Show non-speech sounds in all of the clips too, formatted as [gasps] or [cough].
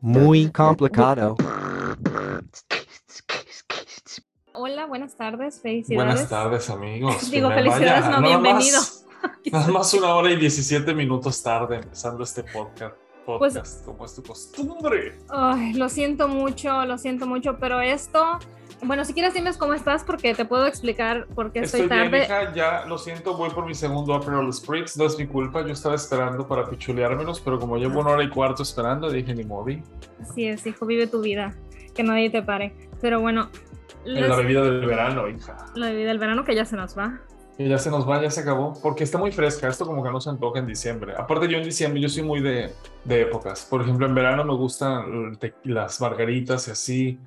Muy [laughs] complicado. Hola, buenas tardes, felicidades. Buenas tardes, amigos. Digo, felicidades, vaya- no, nada bienvenido. más- [laughs] Nada más una hora y 17 minutos tarde empezando este podcast, Pues- podcast como es tu costumbre. Ay, lo siento mucho, lo siento mucho, pero esto, bueno, si quieres dime cómo estás porque te puedo explicar por qué estoy, Estoy bien, tarde. hija, ya lo siento, voy por mi segundo Aperol Spritz, no es mi culpa, yo estaba esperando para pichuleármelos, pero como llevo una hora y cuarto esperando, dije ni moví. Así es, hijo, vive tu vida, que nadie te pare. Pero bueno, En les- la bebida del verano, hija. la bebida del verano que ya se nos va. Ya se nos va, ya se acabó, porque está muy fresca, esto como que no se antoja en diciembre. Aparte yo en diciembre, yo soy muy de, de épocas. Por ejemplo, en verano me gustan las margaritas y así.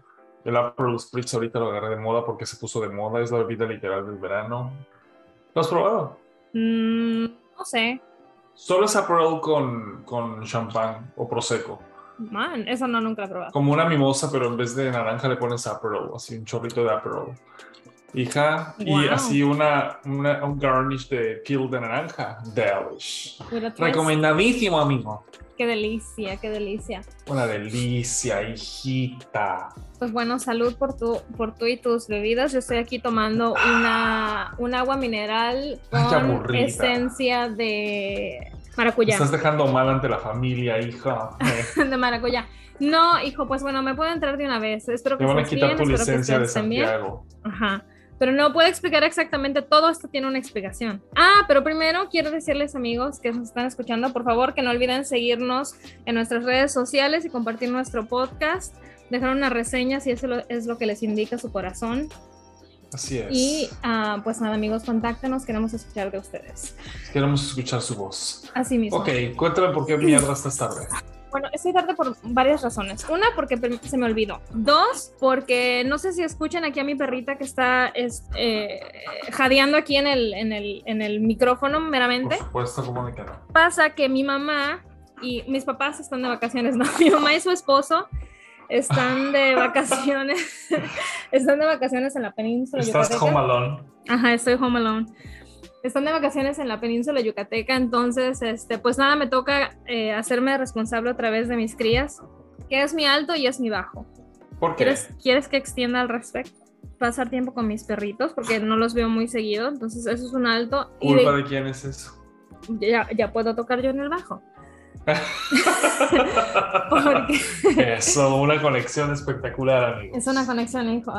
El Aperol Spritz ahorita lo agarré de moda porque se puso de moda, es la bebida literal del verano. ¿Lo has probado? Mm, no sé, Solo es Aperol con, con champán o prosecco. man, eso no nunca he probado. Como una mimosa, pero en vez de naranja le pones Aperol, así un chorrito de Aperol. Hija, y así una, una- un garnish de peel de naranja. Delish. Recomendadísimo, amigo. Qué delicia, qué delicia. Una delicia, hijita. Pues bueno, salud por tu, por tú y tus bebidas. Yo estoy aquí tomando una, un agua mineral con esencia de maracuyá. Estás dejando mal ante la familia, hija. [laughs] De maracuyá. No, hijo, pues bueno, me puedo entrar de una vez. Espero que Te van a quitar bien, tu licencia de estés bien. Santiago. Ajá. Pero no puedo explicar exactamente todo esto tiene una explicación. Ah, pero primero quiero decirles amigos que nos están escuchando, por favor, que no olviden seguirnos en nuestras redes sociales y compartir nuestro podcast, dejar una reseña si eso es lo que les indica su corazón. Así es. Y ah, pues nada, amigos, contáctenos, queremos escuchar de ustedes. Queremos escuchar su voz. Así mismo. Ok, cuéntame por qué mierda estás tarde. Bueno, estoy tarde por varias razones. Una, porque se me olvidó. Dos, porque no sé si escuchan aquí a mi perrita que está es- eh, jadeando aquí en el, en, el, en el micrófono Por meramente. supuesto, ¿cómo de que no? Pasa que mi mamá y mis papás están de vacaciones, ¿no? [laughs] Mi mamá y su esposo están de [laughs] vacaciones. [laughs] están de vacaciones en la península. Estás yucateca. home alone. Ajá, estoy home alone. Están de vacaciones en la península yucateca, entonces, este, pues nada, me toca eh, hacerme responsable a través de mis crías, que es mi alto y es mi bajo. ¿Por qué? ¿Quieres, ¿Quieres que extienda al respecto? Pasar tiempo con mis perritos, porque no los veo muy seguido, entonces eso es un alto. Y ¿Culpa de- de quién es eso? ya, ya puedo tocar yo en el bajo. [laughs] [laughs] Porque Eso, una conexión espectacular, amigo. es una conexión, hijo.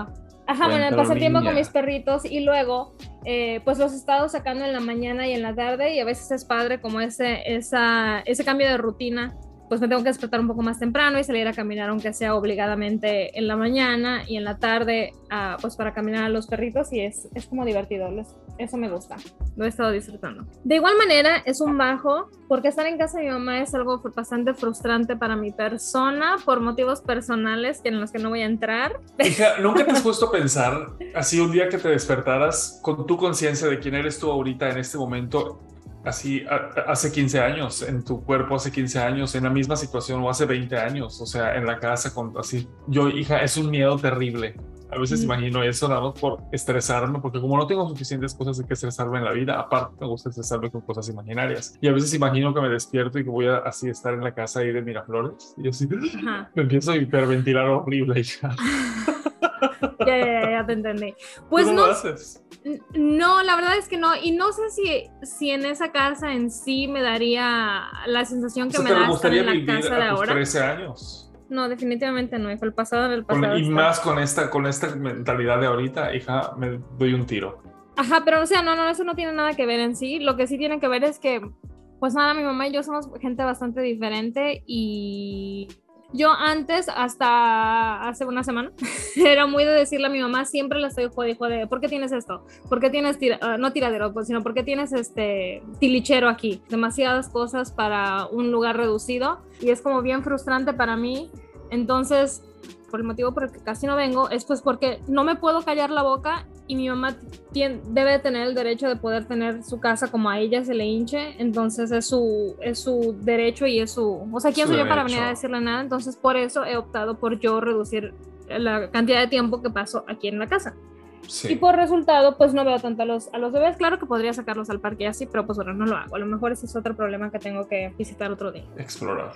Ajá, bueno, Cuéntalo, pasar tiempo con mis perritos y luego, eh, pues los he estado sacando en la mañana y en la tarde y a veces es padre como ese, esa, ese cambio de rutina. Pues me tengo que despertar un poco más temprano y salir a caminar aunque sea obligadamente en la mañana y en la tarde, ah, pues para caminar a los perritos y es, es como divertido, les- eso me gusta, lo he estado disfrutando. De igual manera es un bajo porque estar en casa de mi mamá es algo bastante frustrante para mi persona por motivos personales en los que no voy a entrar, Hija, [laughs] ¿nunca te has puesto a pensar así un día que te despertaras con tu conciencia de quién eres tú ahorita en este momento? Así a- hace 15 años, en tu cuerpo hace 15 años, en la misma situación o hace 20 años, o sea, en la casa con así. Yo, hija, es un miedo terrible. A veces Mm. imagino eso nada más por estresarme, porque como no tengo suficientes cosas de que estresarme en la vida, aparte me gusta estresarme con cosas imaginarias. Y a veces imagino que me despierto y que voy a así estar en la casa ahí de Miraflores. Y yo así, Ajá. [laughs] me empiezo a hiperventilar horrible, hija. [laughs] Ya, ya, ya, te entendí. Pues ¿Tú no, lo haces? no, la verdad es que no. Y no sé si, si en esa casa en sí me daría la sensación que O sea, me ¿te da estar gustaría en la vivir casa de ahora. 13 años? No, definitivamente no, hijo. El pasado era el Con- pasado. y está. más con esta, con esta mentalidad de ahorita, hija, me doy un tiro. Ajá, pero o sea, no, no, eso no tiene nada que ver en sí. Lo que sí tiene que ver es que, pues nada, mi mamá y yo somos gente bastante diferente y yo antes, hasta hace una semana, [laughs] era muy de decirle a mi mamá, siempre le estoy jode, jode, ¿por qué tienes esto? ¿Por qué tienes, tira- ah, no tiradero, pues, sino por qué tienes este tilichero aquí? Demasiadas cosas para un lugar reducido y es como bien frustrante para mí. Entonces, por el motivo por el que casi no vengo, es pues porque no me puedo callar la boca y mi mamá tien- debe tener el derecho de poder tener su casa como a ella se le hinche, entonces es su, es su derecho y es su... O sea, ¿quién soy yo para venir a decirle nada? Entonces por eso he optado por yo reducir la cantidad de tiempo que paso aquí en la casa. Y por resultado, pues no veo tanto a los, a los bebés. Claro que podría sacarlos al parque y así, pero pues bueno, no lo hago. A lo mejor ese es otro problema que tengo que visitar otro día. Explorar.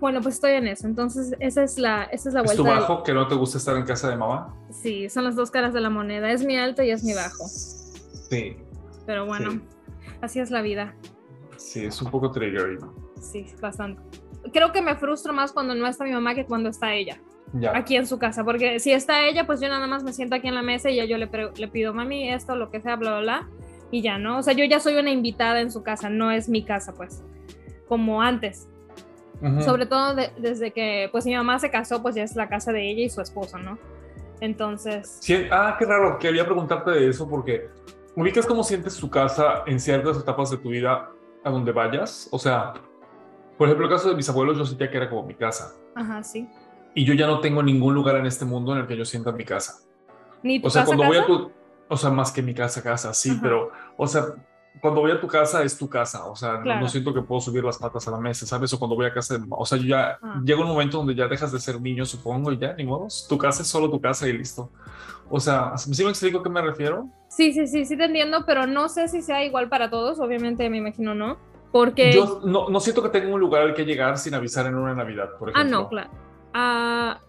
Bueno, pues estoy en eso. Entonces, esa es la, esa es la vuelta. ¿Es tu bajo que no te gusta estar en casa de mamá? Sí, son las dos caras de la moneda. Es mi alto y es mi bajo. Sí. Pero bueno, así es la vida. Sí, es un poco trigger. Sí, bastante. Creo que me frustro más cuando no está mi mamá que cuando está ella. Ya. Aquí en su casa, porque si está ella, pues yo nada más me siento aquí en la mesa y ya yo le, le pido, mami, esto, lo que sea, bla, bla, bla, y ya, ¿no? O sea, yo ya soy una invitada en su casa, no es mi casa, pues, como antes. Sobre todo desde que pues mi mamá se casó, pues ya es la casa de ella y su esposo, ¿no? Entonces... Sí, ah, qué raro, quería preguntarte de eso porque ubicas cómo sientes tu casa en ciertas etapas de tu vida a donde vayas. O sea, por ejemplo, el caso de mis abuelos, yo sentía que era como mi casa. Ajá, sí. Y yo ya no tengo ningún lugar en este mundo en el que yo sienta mi casa. Ni tu o sea, casa, cuando voy a tu, o sea, más que mi casa, casa, sí, pero, o sea, cuando voy a tu casa es tu casa, o sea, no, siento que puedo subir las patas a la mesa, ¿sabes? O cuando voy a casa, de, o sea, yo ya ah. llega un momento donde ya dejas de ser niño, supongo, y ya, ni modo, tu casa es solo tu casa y listo. O sea, ¿sí me explico a qué me refiero? Sí, sí, sí, sí te entiendo, pero no sé si sea igual para todos, obviamente me imagino no, porque... Yo no, no siento que tenga un lugar al que llegar sin avisar en una Navidad, por ejemplo. Ah, no, claro. Ah...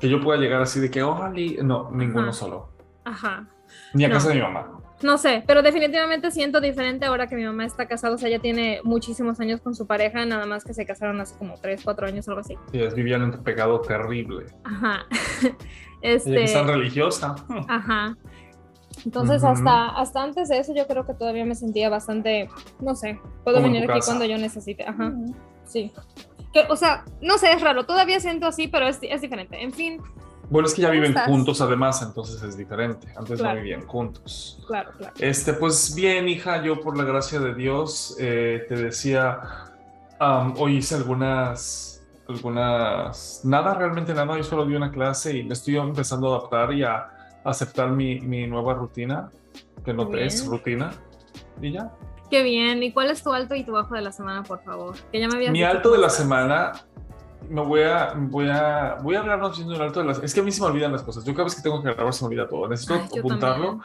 Que yo pueda llegar así de que, ojalá, no, ninguno solo. Ajá. Ni a casa de mi mamá. No sé, pero definitivamente siento diferente ahora que mi mamá está casada, o sea, ella tiene muchísimos años con su pareja, nada más que se casaron hace como 3, 4 años, algo así. Sí, es vivían en un pecado terrible. Ajá. [laughs] este... es tan religiosa. Ajá. Entonces, hasta, hasta antes de eso, yo creo que todavía me sentía bastante, no sé, puedo venir aquí cuando yo necesite. Ajá. Sí. Que, o sea, no sé, es raro, todavía siento así, pero es, es diferente. En fin, bueno, es que ya viven juntos además, entonces es diferente. Antes no vivían juntos. Claro, claro. Este, pues bien, hija, yo por la gracia de Dios eh, te decía, hoy hice algunas, algunas, nada, realmente nada, yo solo di una clase y me estoy empezando a adaptar y a aceptar mi, mi nueva rutina, que no es rutina, y ya. Qué bien. ¿Y cuál es tu alto y tu bajo de la semana, por favor? Que ya me habías Mi alto de la semana me voy a, voy a, voy a hablar haciendo un alto de las. Es que a mí se me olvidan las cosas. Yo cada vez que tengo que grabar se me olvida todo. Necesito apuntarlo.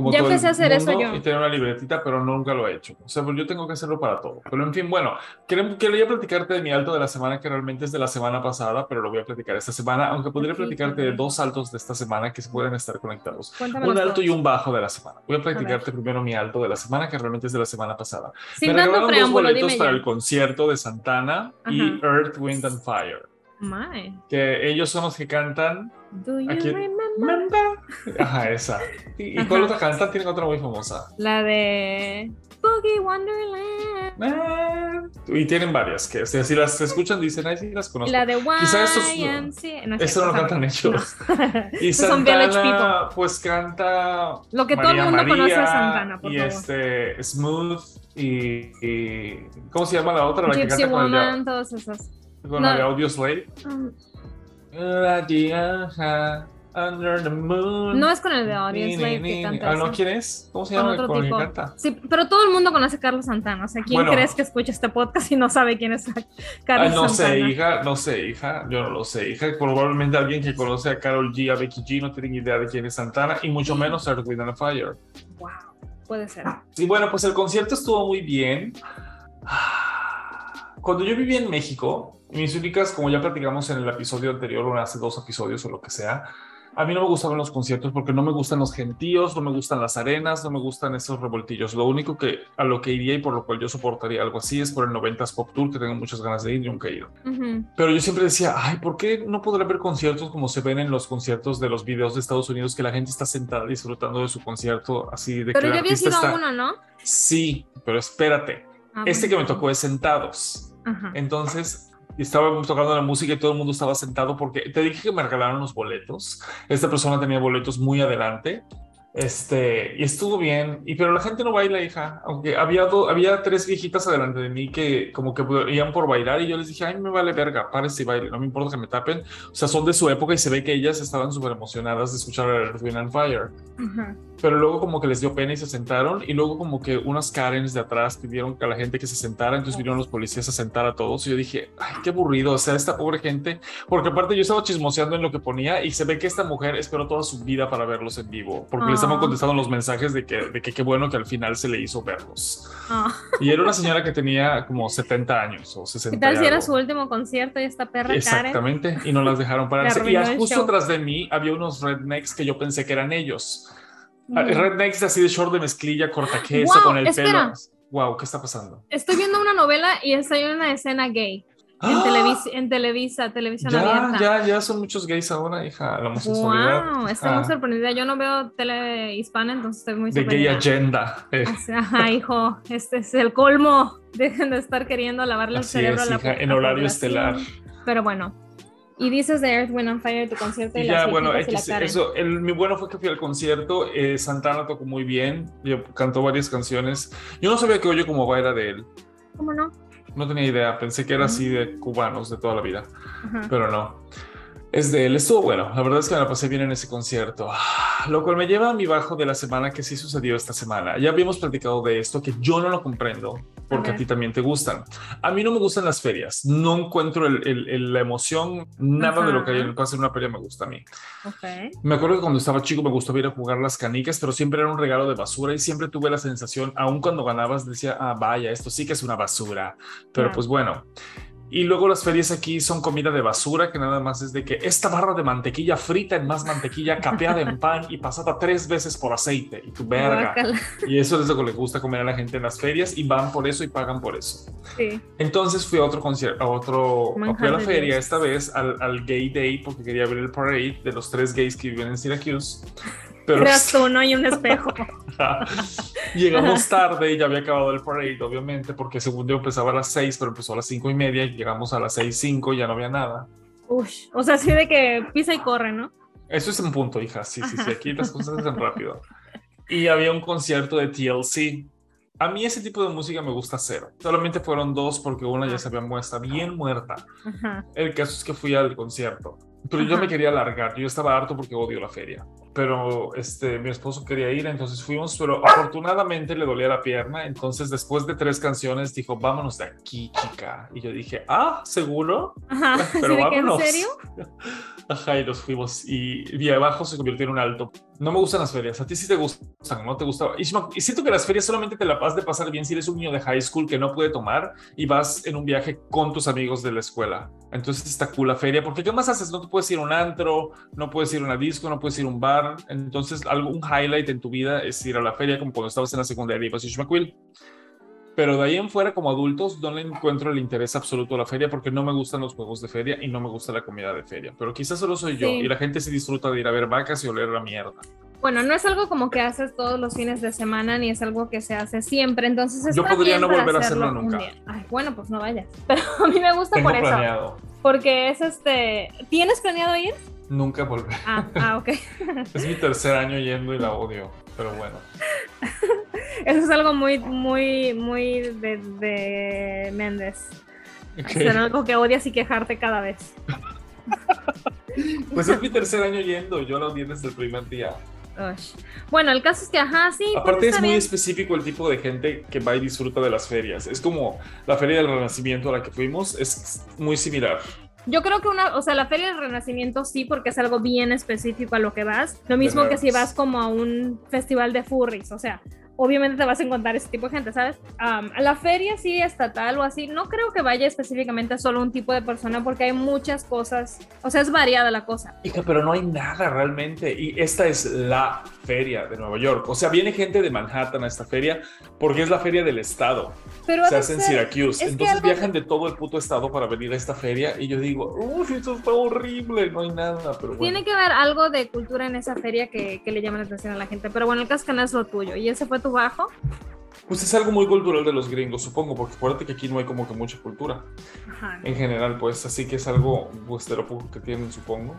Como ya empecé a hacer eso yo. Y tener una libretita, pero nunca lo he hecho. O sea, pues yo tengo que hacerlo para todo. Pero en fin, bueno, quería platicarte de mi alto de la semana, que realmente es de la semana pasada, pero lo voy a platicar esta semana, aunque podría platicarte de dos altos de esta semana que se pueden estar conectados. un alto y un bajo de la semana. Voy a platicarte primero mi alto de la semana, que realmente es de la semana pasada. Me regalaron dos boletos para el concierto de Santana y Earth, Wind and Fire. Que ellos son los que cantan. Do you remember? Ajá, esa. ¿Y, cuál otra cantan? Tienen otra muy famosa. La de Boogie Wonderland. Ah, y tienen varias que si las escuchan dicen, ay, sí, las conozco. La de Quizás estos no, no lo cantan ellos. [laughs] Y Santana, pues canta. Lo que todo el mundo conoce a Santana, por y este Smooth y, ¿cómo se llama la otra? La Gypsy que canta Woman, todas esas. Con la de Audio Slave. Um, Under the moon. No es con el de Audio Slave que canta. Ah, ¿no? ¿Quién es? ¿Cómo se llama? Con, que canta. Sí, pero todo el mundo conoce a Carlos Santana. O sea, ¿quién crees que escucha este podcast y no sabe quién es Carlos no Santana? No sé, hija, no sé, hija. Yo no lo sé, hija. Probablemente alguien que conoce a Carol G, a Becky G, no tiene idea de quién es Santana y mucho menos Earth, Wind and Fire. Wow, puede ser. Sí, bueno, pues el concierto estuvo muy bien. Cuando yo vivía en México, mis únicas, como ya platicamos en el episodio anterior o hace dos episodios o lo que sea, a mí no me gustaban los conciertos porque no me gustan los gentíos, no me gustan las arenas, no me gustan esos revoltillos. Lo único que a lo que iría y por lo cual yo soportaría algo así es por el 90s Pop Tour, que tengo muchas ganas de ir y nunca he ido. Pero yo siempre decía, ay, ¿por qué no podré ver conciertos como se ven en los conciertos de los videos de Estados Unidos, que la gente está sentada disfrutando de su concierto así de pero que ya había sido uno, ¿no? Sí, pero espérate. Ah, este que me tocó es sentados. Entonces, y estábamos tocando la música y todo el mundo estaba sentado porque te dije que me regalaron los boletos. Esta persona tenía boletos muy adelante Este, y estuvo bien, y pero la gente no baila, hija, aunque había, había tres viejitas adelante de mí que como que iban por bailar y yo les dije, ay, me vale verga, párese y baile, no me importa que me tapen, o sea, son de su época y se ve que ellas estaban súper emocionadas de escuchar Earth, Wind and Fire, pero luego como que les dio pena y se sentaron, y luego como que unas Karens de atrás pidieron a la gente que se sentara, entonces vinieron los policías a sentar a todos, y yo dije, ay, qué aburrido, o sea, esta pobre gente, porque aparte yo estaba chismoseando en lo que ponía y se ve que esta mujer esperó toda su vida para verlos en vivo, porque les estaban contestando los mensajes de que, de que qué bueno que al final se le hizo verlos. Ah. Y era una señora que tenía como 70 años o 60 ¿Qué tal si era su último concierto y esta perra Exactamente, y no las dejaron [laughs] pararse. y justo atrás de mí había unos rednecks que yo pensé que eran ellos. Mm. Rednecks así de short de mezclilla, corta queso, con el pelo. Wow, ¿qué está pasando? Estoy viendo una novela y estoy en una escena gay. En, ¡Ah! Televisa, en Televisa, televisión ya, abierta. Ya, ya son muchos gays ahora, hija, la homosexualidad. Wow, estoy muy sorprendida. Yo no veo tele hispana, entonces estoy muy sorprendida. De gay agenda. Eh. O sea, hijo, este es el colmo. [laughs] Dejen de estar queriendo lavarle el cerebro es, a la hija, En horario estelar. Pero bueno. Y dices de Earth, Wind and Fire, tu concierto y, ya, bueno, eso, el, mi bueno fue que fui al concierto, eh, Santana tocó muy bien, yo, cantó varias canciones. Yo no sabía que Oye como va era de él. ¿Cómo no? No tenía idea, pensé que era así de cubanos de toda la vida, pero no. Es de él, estuvo bueno, la verdad es que me la pasé bien en ese concierto, ah, lo cual me lleva a mi bajo de la semana que sí sucedió esta semana. Ya habíamos platicado de esto, que yo no lo comprendo, porque a, ti también te gustan. A mí no me gustan las ferias, no encuentro el, la emoción, nada de lo que hay en pasa en una feria me gusta a mí. Me acuerdo que cuando estaba chico me gustaba ir a jugar las canicas, pero siempre era un regalo de basura y siempre tuve la sensación, aun cuando ganabas, decía, ah, vaya, esto sí que es una basura, pero pues bueno. Y luego las ferias aquí son comida de basura, que nada más es de que esta barra de mantequilla frita en más mantequilla, capeada en pan y pasada tres veces por aceite. Y tu verga. Y eso es lo que le gusta comer a la gente en las ferias y van por eso y pagan por eso. Sí. Entonces fui a otro concierto, a otro, fui a la feria esta vez, al, al Gay Day, porque quería ver el parade de los tres gays que viven en Syracuse. Pero... Eras tú, no hay un espejo. [laughs] llegamos tarde y ya había acabado el parade, obviamente, porque según yo empezaba a las 6, pero empezó a las cinco y media y llegamos a las seis cinco y ya no había nada. Uy, o sea, así de que pisa y corre, ¿no? Eso es un punto, hija. Sí, sí, sí. Aquí las cosas se hacen rápido. Y había un concierto de TLC. A mí ese tipo de música me gusta cero. Solamente fueron dos porque una ya se había muerta, bien muerta. El caso es que fui al concierto. Pero yo me quería largar. Yo estaba harto porque odio la feria pero este, mi esposo quería ir, entonces fuimos, pero afortunadamente le dolía la pierna, entonces después de tres canciones dijo, vámonos de aquí, chica. Y yo dije, ah, ¿seguro? [laughs] pero vámonos. ¿En serio? [laughs] Ajá, y nos fuimos y, y abajo se convirtió en un alto. No me gustan las ferias, a ti sí te gustan, ¿no te gusta? Y, y siento que las ferias solamente te la vas de pasar bien si eres un niño de high school que no puede tomar y vas en un viaje con tus amigos de la escuela. Entonces está cool la feria, porque ¿qué más haces? No te puedes ir a un antro, no puedes ir a una disco, no puedes ir a un bar, entonces, algún highlight en tu vida es ir a la feria, como cuando estabas en la secundaria y vas a Pero de ahí en fuera, como adultos, no le encuentro el interés absoluto a la feria porque no me gustan los juegos de feria y no me gusta la comida de feria. Pero quizás solo soy yo y la gente se disfruta de ir a ver vacas y oler la mierda. Bueno, no es algo como que haces todos los fines de semana ni es algo que se hace siempre. Entonces, yo podría no volver a hacerlo nunca. Ay, bueno, pues no vayas. [laughs] Pero a mí me gusta por eso. Porque es este. ¿Tienes planeado ir? Nunca volver. Ah, ah ok. [laughs] es mi tercer año yendo y la odio, pero bueno. [laughs] Eso es algo muy, muy, muy de, de Méndez. Hacer algo que odias y quejarte cada vez. pues es mi tercer año yendo, yo la odié desde el primer día. Bueno, el caso es que, ajá, sí. Pues Aparte es muy específico el tipo de gente que va y disfruta de las ferias. Es como la feria del Renacimiento a la que fuimos, es muy similar. Yo creo que una, o sea, la Feria del Renacimiento sí, porque es algo bien específico a lo que vas. Lo mismo que si vas como a un festival de furries, o sea, obviamente te vas a encontrar ese tipo de gente, ¿sabes? a la feria sí estatal o así, no creo que vaya específicamente a solo un tipo de persona porque hay muchas cosas, o sea, es variada la cosa. Hija, pero no hay nada realmente y esta es la feria de Nueva York. O sea, viene gente de Manhattan a esta feria porque es la feria del estado. Pero se hace en Syracuse. Entonces viajan de todo el puto estado para venir a esta feria y yo digo, uff, esto está horrible, no hay nada. Pero Tiene que haber algo de cultura en esa feria que, que le llama la atención a la gente. Pero bueno, el caso que no es lo tuyo y ese fue tu bajo? Pues es algo muy cultural de los gringos, supongo, porque acuérdate que aquí no hay como que mucha cultura Ajá. en general, pues así que es algo pues, de lo poco que tienen, supongo,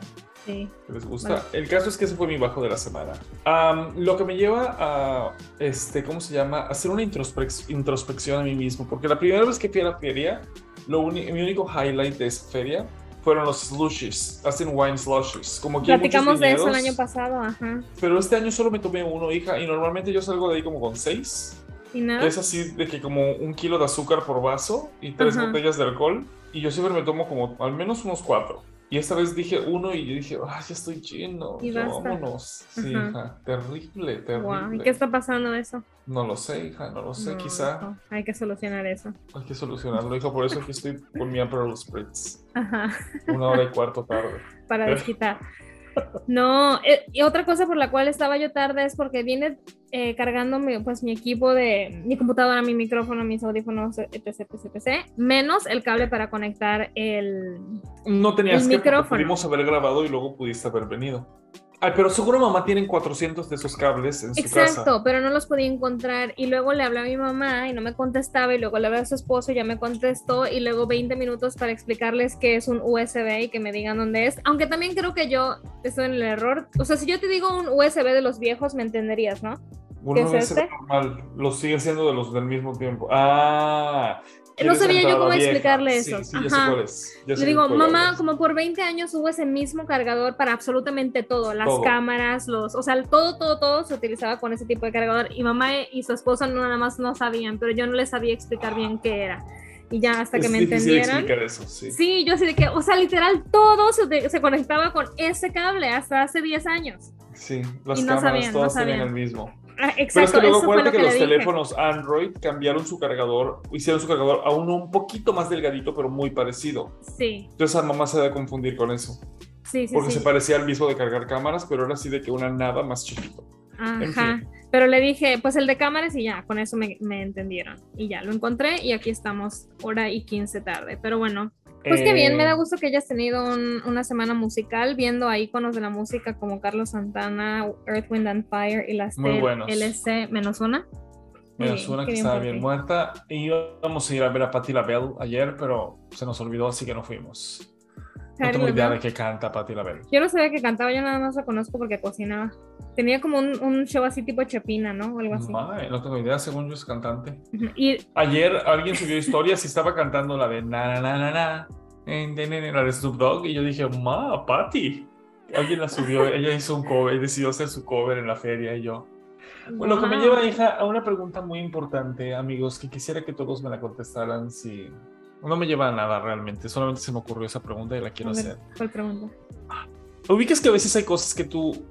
Sí. que les gusta. Vale. El caso es que ese fue mi bajo de la semana. Am, lo que me lleva a, este, ¿cómo se llama? Hacer una introspec- introspección a mí mismo, porque la primera vez que fui a la feria, lo mi único highlight de esa feria fueron los slushies, hacen wine slushies. Como que Platicamos de eso el año pasado, ajá. Pero este año solo me tomé uno, hija, y normalmente yo salgo de ahí como con seis. ¿Y nada? Es así de que como un kilo de azúcar por vaso y tres Ajá. botellas de alcohol. Y yo siempre me tomo como al menos unos cuatro. Y esta vez dije uno y yo dije, ah, ya estoy lleno. Y ya basta. vámonos. Sí, Ajá. hija. Terrible, terrible. ¿Y qué está pasando eso? No lo sé, hija, no lo sé. No, Quizá no, Hay que solucionar eso. hay que solucionarlo, hija. Por eso aquí estoy con mi Aperol Spritz. Ajá. Una hora y cuarto tarde. [laughs] para desquitar. No, eh, y otra cosa por la cual estaba yo tarde es porque viene eh, cargando mi, pues, mi equipo de mi computadora, mi micrófono, mis audífonos, etc, etc, etc, menos el cable para conectar el... No tenías El que, micrófono. pudimos haber grabado y luego pudiste haber venido. Ay, pero seguro mamá tienen 400 de esos cables en su Exacto, casa. pero no los podía encontrar y luego le hablé a mi mamá y no me contestaba y luego le hablé a su esposo y ya me contestó y luego 20 minutos para explicarles que es un USB y que me digan dónde es, aunque también creo que yo estoy en el error, o sea, si yo te digo un USB de los viejos me entenderías, ¿no? Uno ¿Qué debe es ser este? normal, los sigue siendo de los del mismo tiempo. Ah, No sabía yo cómo explicarle Sí, eso. Sí, sé Ajá. sé Le digo, mamá, como por 20 años hubo ese mismo cargador para absolutamente todo, las Todo. cámaras, los, o sea, todo, todo, todo se utilizaba con ese tipo de cargador y mamá y su esposa no nada más no sabían, pero yo no les sabía explicar bien qué era. Y ya hasta que es me difícil entendieran. explicar eso, sí. Sí, yo así de que, o sea, literal todo se, se conectaba con ese cable hasta hace 10 años. Sí, las Y no cámaras sabían, no todas tienen sabían. el mismo. Ah, Pero es que luego acuérdate que, que, los dije. teléfonos Android cambiaron su cargador, hicieron su cargador a uno un poquito más delgadito, pero muy parecido. Sí, Entonces a mamá se debe confundir con eso. sí, sí. Porque sí. se parecía al mismo de cargar cámaras, pero era así de que una nada más chiquito. en Ajá. fin. Pero le dije, pues el de cámaras y ya, con eso me, me entendieron. Y ya, lo encontré y aquí estamos, hora y 15 tarde. Pero bueno, pues qué bien, me da Eh, gusto que hayas tenido un- una semana musical viendo a íconos de la música como Carlos Santana, Earth, Wind and Fire y las. LC menos una. Muy Me bien, suena qué que estaba bien muerta. Y íbamos a ir a ver a Patti LaBelle ayer, pero se nos olvidó, así que no fuimos. No tengo idea de qué canta Patti LaBelle. Yo no sabía que cantaba, yo nada más la conozco porque cocinaba. Tenía como un, un show así tipo Chepina, ¿no? O algo así. Mae, no tengo idea, según yo es cantante. Y Ayer alguien subió historias y estaba cantando la de na na na na na, la de Snoop Dogg y yo dije, ma, Patty. Alguien la subió, ella hizo un cover, decidió hacer su cover en la feria y yo. Bueno, lo que me lleva, hija, a una pregunta muy importante, amigos, que quisiera que todos me la contestaran si... No me lleva a nada realmente, solamente se me ocurrió esa pregunta y la quiero ver, hacer. ¿Cuál pregunta? Ubicas que a veces hay cosas que tú...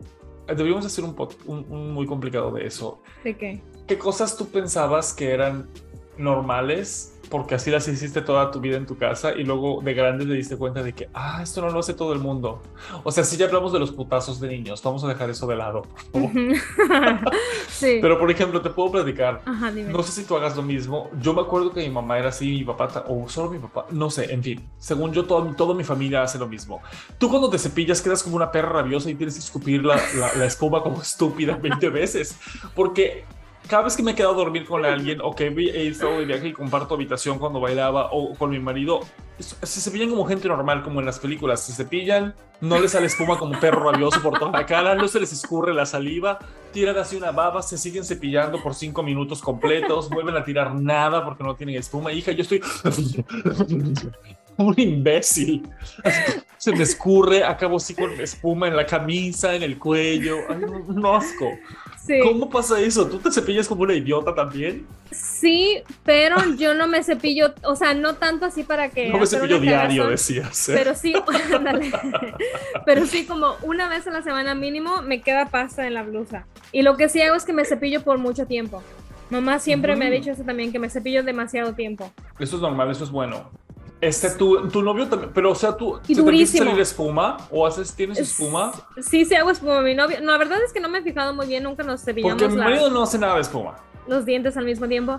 Deberíamos hacer un, un- un muy complicado de eso. ¿De qué? ¿Qué cosas tú pensabas que eran normales porque así las hiciste toda tu vida en tu casa y luego de grande te diste cuenta de que, ah, esto no lo hace todo el mundo? O sea, si ya hablamos de los putazos de niños, vamos a dejar eso de lado, por favor. [laughs] Sí. Pero, por ejemplo, te puedo platicar. Ajá, dime. No sé si tú hagas lo mismo. Yo me acuerdo que mi mamá era así, mi papá, o solo mi papá, no sé, en fin. Según yo, todo, toda mi familia hace lo mismo. Tú cuando te cepillas quedas como una perra rabiosa y tienes que escupir la, la, la espuma como [laughs] estúpida 20 veces. Porque cada vez que me he quedado a dormir con alguien o que he estado de viaje y comparto habitación cuando bailaba o con mi marido, se cepillan como gente normal, como en las películas. Se cepillan, no les sale espuma como perro rabioso por toda la cara, no se les escurre la saliva, tiran así una baba, se siguen cepillando por cinco minutos completos, vuelven a tirar nada porque no tienen espuma. Hija, yo estoy [laughs] un imbécil. Se me escurre, acabo así con espuma en la camisa, en el cuello. Ay, un asco. Sí. ¿Cómo pasa eso? ¿Tú te cepillas como una idiota también? Sí, pero yo no me cepillo, o sea, no tanto así para que. No me cepillo diario, cagazón, decías. ¿eh? Pero sí, [laughs] ándale. pero sí, como una vez a la semana mínimo me queda pasta en la blusa. Y lo que sí hago es que me cepillo por mucho tiempo. Mamá siempre me ha Ujú. dicho eso también, que me cepillo demasiado tiempo. Eso es normal, eso es bueno. Este, tu, tu novio también, pero o sea, tú ¿se te salir espuma o haces, tienes Es- espuma? Sí, sí hago espuma. Mi novio, no, la verdad es que no me he fijado muy bien, nunca nos cepillamos Porque mi marido no hace nada de espuma. los dientes al mismo tiempo.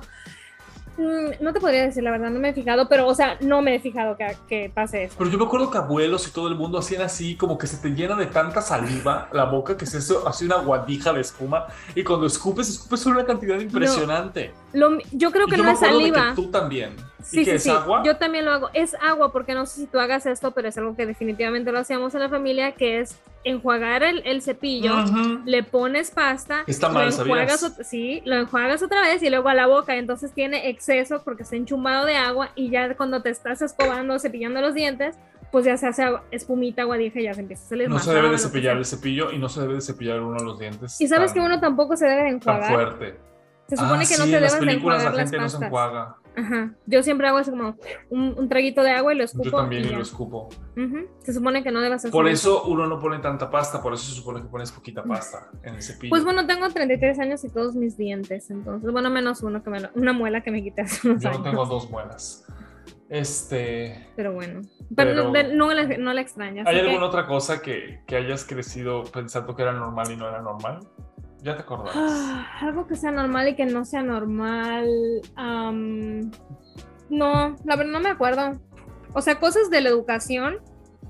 Mm, no te podría decir la verdad, no me he fijado, pero, o sea, no me he fijado que, que pase eso. Pero yo me acuerdo que abuelos y todo el mundo hacían así, como que se te llena de tanta saliva la boca que se hace así una guadija de espuma y cuando escupes, escupes una cantidad impresionante. Lo, yo creo que yo no es que saliva. tú también. Sí, ¿Y que sí, es sí. agua? Yo también lo hago. Es agua, porque no sé si tú hagas esto, pero es algo que definitivamente lo hacíamos en la familia, que es enjuagar el, el cepillo, Ujú. le pones pasta, Está lo mal, enjuagas, ¿sabías? ot- sí, lo enjuagas otra vez y luego a la boca, entonces tiene exceso porque está enchumbado de agua y ya cuando te estás escobando, cepillando los dientes, pues ya se hace agua- espumita, agua y ya se empieza a salir No más se debe agua, de lo que cepillar el cepillo y no se debe de cepillar uno los dientes. Y sabes que tan- uno tampoco se debe de tan enjuagar. fuerte. Se supone Ah, que no sí, te las debes de enjuagar la las gente no se pastas. enjuaga. Ajá. Yo siempre hago así como un, un traguito de agua y lo escupo. Yo también y lo escupo. Ujú. Se supone que no debes hacer Por eso uno no pone tanta pasta, por eso se supone que pones poquita pasta en el cepillo. Pues bueno, tengo 33 años y todos mis dientes, entonces, bueno, menos uno que me lo- una muela que me quité hace unos Yo no tengo dos muelas. Este, Pero bueno, pero, Pero- no, le extrañas. ¿hay que- alguna otra cosa que, que hayas crecido pensando que era normal y no era normal? Ya te acordarás. Ah, algo que sea normal y que no sea normal. am, no, la verdad no me acuerdo. O sea, cosas de la educación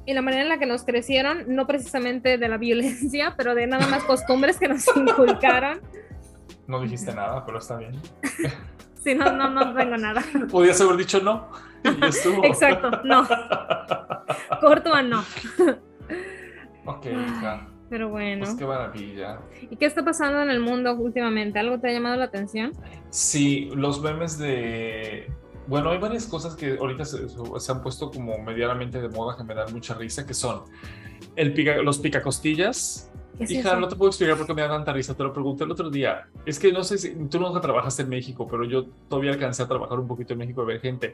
y la manera en la que nos crecieron, no precisamente de la [laughs] violencia, pero de nada más costumbres que nos [laughs] inculcaron. No dijiste nada, pero está bien. [laughs] Sí, no, no, no tengo nada. Podías haber dicho no. Y estuvo. Exacto, no. Corto a no. ok, hija. Pero bueno. Pues qué maravilla. ¿Y qué está pasando en el mundo últimamente? ¿Algo te ha llamado la atención? Sí, los memes de... Bueno, hay varias cosas que ahorita se, se han puesto como medianamente de moda que me dan mucha risa, que son el pica- los picacostillas. ¿Qué es Hija, no te puedo explicar por qué me da tanta risa, te lo pregunté el otro día. Es que no sé si tú nunca trabajaste en México, pero yo todavía alcancé a trabajar un poquito en México, a ver gente.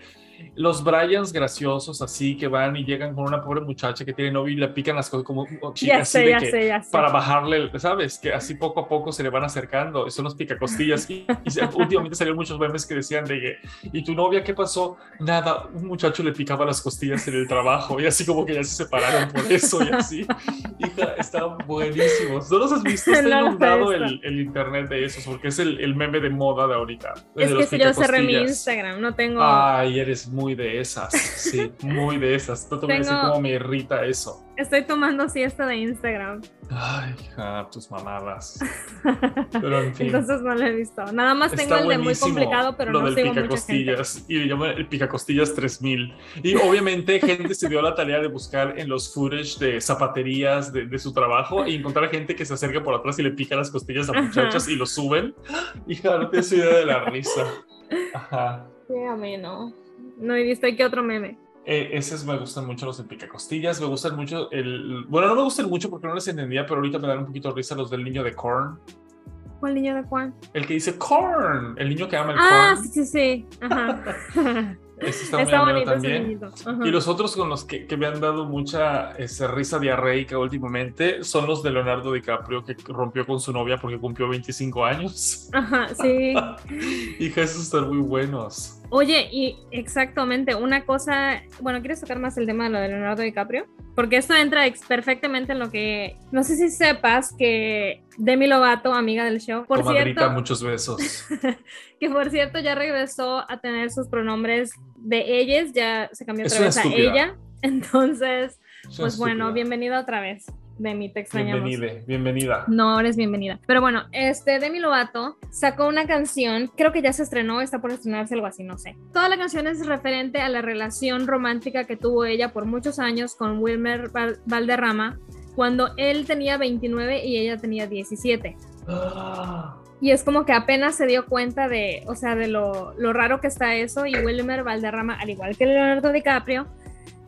Los Bryans graciosos así que van y llegan con una pobre muchacha que tiene novio y le pican las cosas como chica, Ya así sé, de ya que sé, ya sé. para bajarle, ¿sabes? Que así poco a poco se le van acercando. Son los picacostillas. Y, y últimamente salieron muchos memes que decían de que, ¿y tu novia qué pasó? Nada, un muchacho le picaba las costillas en el trabajo y así como que ya se separaron por eso y así. Hija, estaban buenísimos. ¿No los has visto? Está [laughs] No inundado el, el internet de esos porque es el, el meme de moda de ahorita. de Es que si yo cerré mi. Instagram, no tengo. Ay, eres muy de esas. Sí, muy de esas. No te voy a decir Tengo- cómo me irrita eso. Estoy tomando siesta de Instagram. Ay, hija, tus mamadas. [laughs] Pero en fin. Entonces no lo he visto. Nada más tengo Está el de muy complicado, pero lo no del sigo mucha gente. picacostillas y le llaman el picacostillas 3000 y obviamente gente se dio la tarea de buscar en los footage de zapaterías de, de su trabajo e encontrar gente que se acerca por atrás y le pica las costillas a Ajá. muchachas y lo suben hija no tienes idea de la risa ajá Sí, a mí no. No he visto. ¿Y qué otro meme? Eh, esos me gustan mucho los de picacostillas, me gustan mucho el... Bueno, no me gustan mucho porque no les entendía, pero ahorita me dan un poquito de risa los del niño de Korn. ¿Cuál niño de Juan? El que dice Korn, el niño que ama el Ah, Korn. sí, sí, sí. Ajá. [laughs] Ese está muy Está bonito también. Y los otros con los que, que me han dado mucha este, risa diarreica últimamente son los de Leonardo DiCaprio que rompió con su novia porque cumplió 25 años. Ajá, sí. [laughs] Hija, esos están muy buenos. Oye, y exactamente, una cosa, bueno, ¿quieres tocar más el tema de lo de Leonardo DiCaprio? Porque esto entra ex- perfectamente en lo que, no sé si sepas que Demi Lovato, amiga del show, por cierto, muchos besos. [laughs] que por cierto ya regresó a tener sus pronombres de ellas, ya se cambió otra vez a ella. [laughs] Entonces, Es pues bueno, bienvenida otra vez. Demi, te extrañamos. Bienvenida, bienvenida. No, eres bienvenida. Pero bueno, este Demi Lovato sacó una canción, creo que ya se estrenó, está por estrenarse algo así, no sé. Toda la canción es referente a la relación romántica que tuvo ella por muchos años con Wilmer Val- Valderrama, cuando él tenía 29 y ella tenía 17. Ah, Y es como que apenas se dio cuenta de, o sea, de lo, lo raro que está eso. Y Wilmer Valderrama, al igual que Leonardo DiCaprio,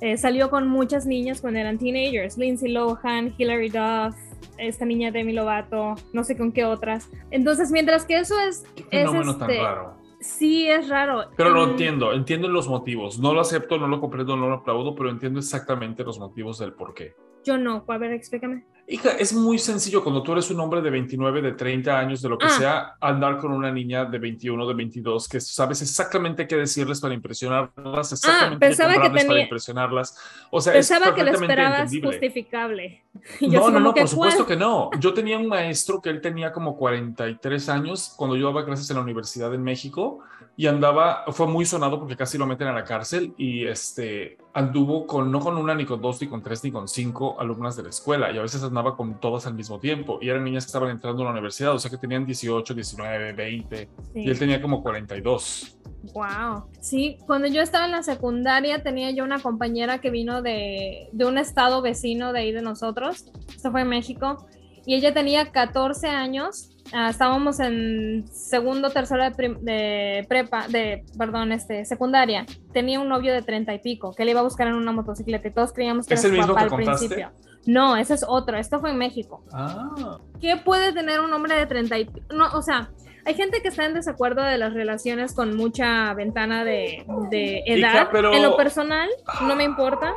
eh, salió con muchas niñas cuando eran teenagers. Lindsay Lohan, Hilary Duff, esta niña Demi Lovato, no sé con qué otras. Entonces, mientras que eso es... es tan este, raro. Sí, es raro. Pero lo Mm, entiendo, entiendo los motivos. No lo acepto, no lo comprendo, no lo aplaudo, pero entiendo exactamente los motivos del por qué. Yo no, a ver, explícame. Hija, es muy sencillo cuando tú eres un hombre de 29, de 30 años, de lo que Ah. sea, andar con una niña de 21, de 22, que sabes exactamente qué decirles para impresionarlas, exactamente qué Ah, pensaba que comprarles para tenía- impresionarlas. O sea, Pensaba es que lo esperabas entendible. justificable. [laughs] No, no, no, por supuesto ¿cuál? que no. Yo tenía un maestro que él tenía como 43 años cuando yo daba clases en la Universidad en México y andaba, fue muy sonado porque casi lo meten a la cárcel y este, anduvo con, no con una, ni con dos, ni con tres, ni con cinco alumnas de la escuela, y a veces andaba con todas al mismo tiempo, y eran niñas que estaban entrando a la universidad, o sea que tenían 18, 19, 20, y él tenía como 42. Wow. Sí, cuando yo estaba en la secundaria tenía yo una compañera que vino de, de un estado vecino de ahí de nosotros, esto fue en México, y ella tenía 14 años Ah, estábamos en segundo, tercero de, prepa, de, perdón, este, secundaria. Tenía un novio de treinta y pico que le iba a buscar en una motocicleta y todos creíamos que era su papá al principio. No, ese es otro. Esto fue en México. Ah. ¿Qué puede tener un hombre de treinta y no, o sea, hay gente que está en desacuerdo de las relaciones con mucha ventana de, edad. En lo personal, no me importa.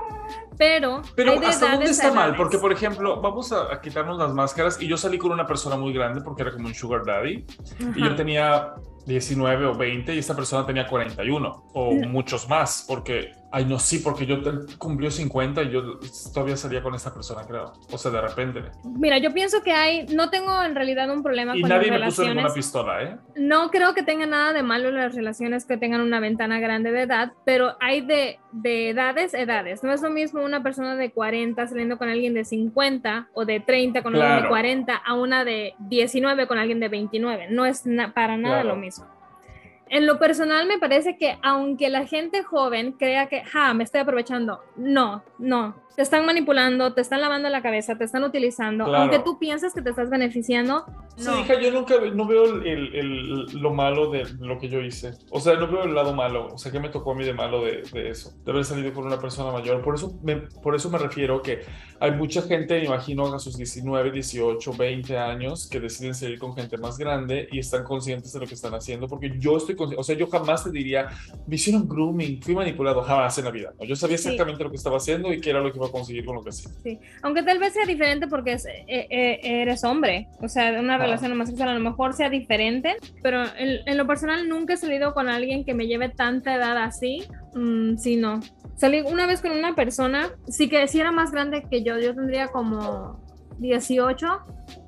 Pero, pero ¿hasta dónde está mal? Porque, por ejemplo, vamos a, quitarnos las máscaras y yo salí con una persona muy grande porque era como un sugar daddy y yo tenía 19 o 20 y esta persona tenía 41 o muchos más porque Ay, no, sí, porque yo cumplió 50 y yo todavía salía con esta persona, creo. O sea, de repente. Mira, yo pienso que hay, no tengo en realidad un problema y con nadie las me puso ninguna pistola, ¿eh? No creo que tenga nada de malo las relaciones que tengan una ventana grande de edad, pero hay de, de edades, edades. No es lo mismo una persona de 40 saliendo con alguien de 50 o de 30 con alguien de 40 a una de 19 con alguien de 29. No es para nada lo mismo en lo personal me parece que aunque la gente joven crea que, ja, me estoy aprovechando, no, no, te están manipulando, te están lavando la cabeza, te están utilizando, aunque tú pienses que te estás beneficiando. Sí, hija, yo nunca no veo el, el, lo malo de lo que yo hice. O sea, no veo el lado malo. O sea, ¿qué me tocó a mí de malo de, de eso? De haber salido con una persona mayor. Por eso me, por eso me refiero que hay mucha gente, me imagino, a sus 19, 18, 20 años que deciden salir con gente más grande y están conscientes de lo que están haciendo. Porque yo estoy consciente, o sea, yo jamás te diría, me hicieron grooming, fui manipulado, jamás en la vida. Yo sabía exactamente lo que estaba haciendo y qué era lo que a conseguir con lo que sí. Sí, aunque tal vez sea diferente porque es, eh, eh, eres hombre, o sea, una relación homosexual a lo mejor sea diferente, pero en, lo personal nunca he salido con alguien que me lleve tanta edad así, mm, sí, no. Salí una vez con una persona, sí que si era más grande que yo, yo tendría como 18,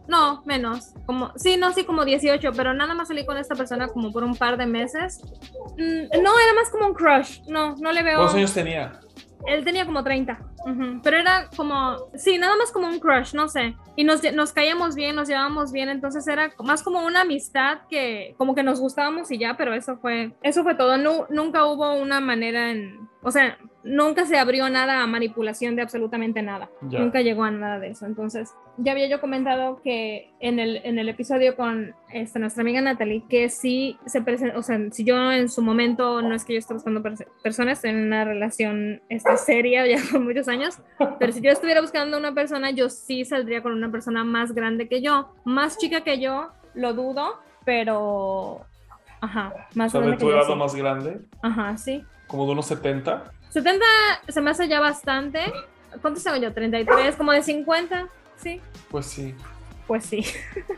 no, menos. Como, sí, no, sí, como 18, pero nada más salí con esta persona como por un par de meses. Mm, no, era más como un crush. No, no le veo. ¿Cuántos años tenía? Él tenía como 30, pero era como, sí, nada más como un crush, no sé. Y nos, nos caíamos bien, nos llevábamos bien, entonces era más como una amistad que como que nos gustábamos y ya, pero eso fue, eso fue todo. No, nunca hubo una manera en, o sea, nunca se abrió nada a manipulación de absolutamente nada. Nunca llegó a nada de eso. Entonces, ya había yo comentado que en el, en el episodio con esta, nuestra amiga Natalie, que sí se presenta, o sea, si yo en su momento no es que yo esté buscando personas en una relación esta seria [laughs] ya con muchos años, pero si yo estuviera buscando una persona, yo sí saldría con una persona más grande que yo, más chica que yo, lo dudo, pero... Ajá, más grande. ¿Tu edad más grande? Ajá, sí como de unos 70. 70 se me hace ya bastante. ¿Cuántos tengo yo? 33, como de 50, sí. Pues sí. Pues sí.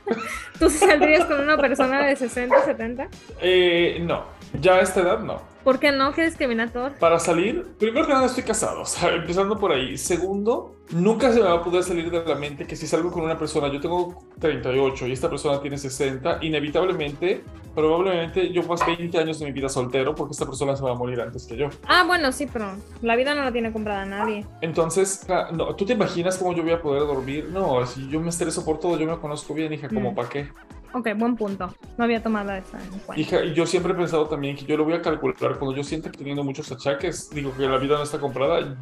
[laughs] ¿Tú saldrías con una persona de 60, 70? Eh, no, ya a esta edad no. ¿Por qué no? ¿Qué discriminador? Para salir, primero que nada estoy casado, [laughs] o sea, empezando por ahí. Segundo, nunca se me va a poder salir de la mente que si salgo con una persona, yo tengo 38 y esta persona tiene 60, inevitablemente, probablemente yo paso 20 años de mi vida soltero porque esta persona se va a morir antes que yo. Ah, bueno, sí, pero la vida no la tiene comprada nadie. Entonces, no, ¿tú te imaginas cómo yo voy a poder dormir? No, si yo me estreso por todo, yo me conozco bien, hija, ¿como mm. para qué? Ok, buen punto. No había tomado esa en cuenta. Hija, y yo siempre he pensado también que yo lo voy a calcular. Cuando yo sienta que teniendo muchos achaques, digo que la vida no está comprada,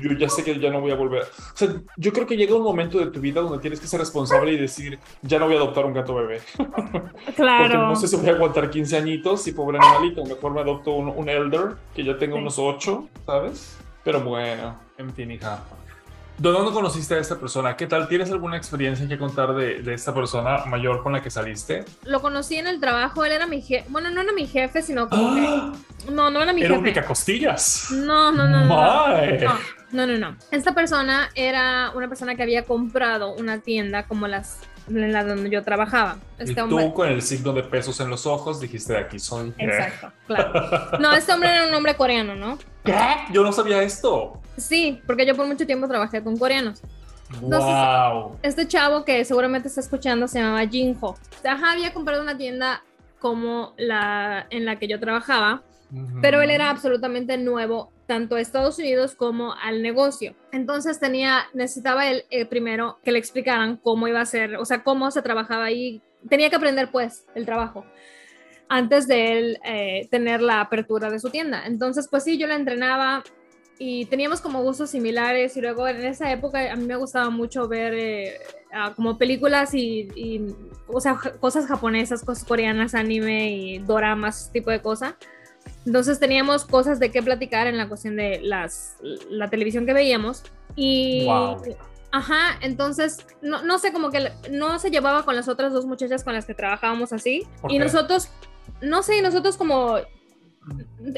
yo ya sé que ya no voy a volver. O sea, yo creo que llega un momento de tu vida donde tienes que ser responsable y decir, ya no voy a adoptar un gato bebé. [laughs] [laughs] Claro. Porque no sé si voy a aguantar 15 añitos y pobre animalito, mejor me adopto un, un elder que ya tenga unos 8, ¿sabes? Pero bueno, en fin, hija. ¿De dónde conociste a esta persona? ¿Qué tal? ¿Tienes alguna experiencia que contar de, de, esta persona mayor con la que saliste? Lo conocí en el trabajo, él era mi jefe. Bueno, no era mi jefe, sino como ¡Ah! No, no era mi ¿Era jefe. Era costillas. No, no, no. No. no, no, no. Esta persona era una persona que había comprado una tienda como las en la donde yo trabajaba. Este y tú con el signo de pesos en los ojos dijiste de aquí soy. [laughs] Exacto, [laughs] claro. No, este hombre era un hombre coreano, ¿no? ¿Qué? Yo no sabía esto. Sí, porque yo por mucho tiempo trabajé con coreanos. wow. Este chavo que seguramente está escuchando se llamaba Jinho. Ajá, había comprado una tienda como la en la que yo trabajaba, pero él era absolutamente nuevo tanto a Estados Unidos como al negocio. Entonces tenía, necesitaba él eh, primero que le explicaran cómo iba a ser, o sea, cómo se trabajaba ahí. Tenía que aprender pues el trabajo antes de él eh, tener la apertura de su tienda. Entonces, pues sí, yo le entrenaba y teníamos como gustos similares y luego en esa época a mí me gustaba mucho ver eh, como películas y, o sea, cosas japonesas, cosas coreanas, anime y doramas, tipo de cosas. Entonces teníamos cosas de qué platicar en la cuestión de las, la televisión que veíamos y... Ajá, entonces, no, no, sé, como que no se llevaba con las otras dos muchachas con las que trabajábamos así. Y nosotros, no sé, nosotros como...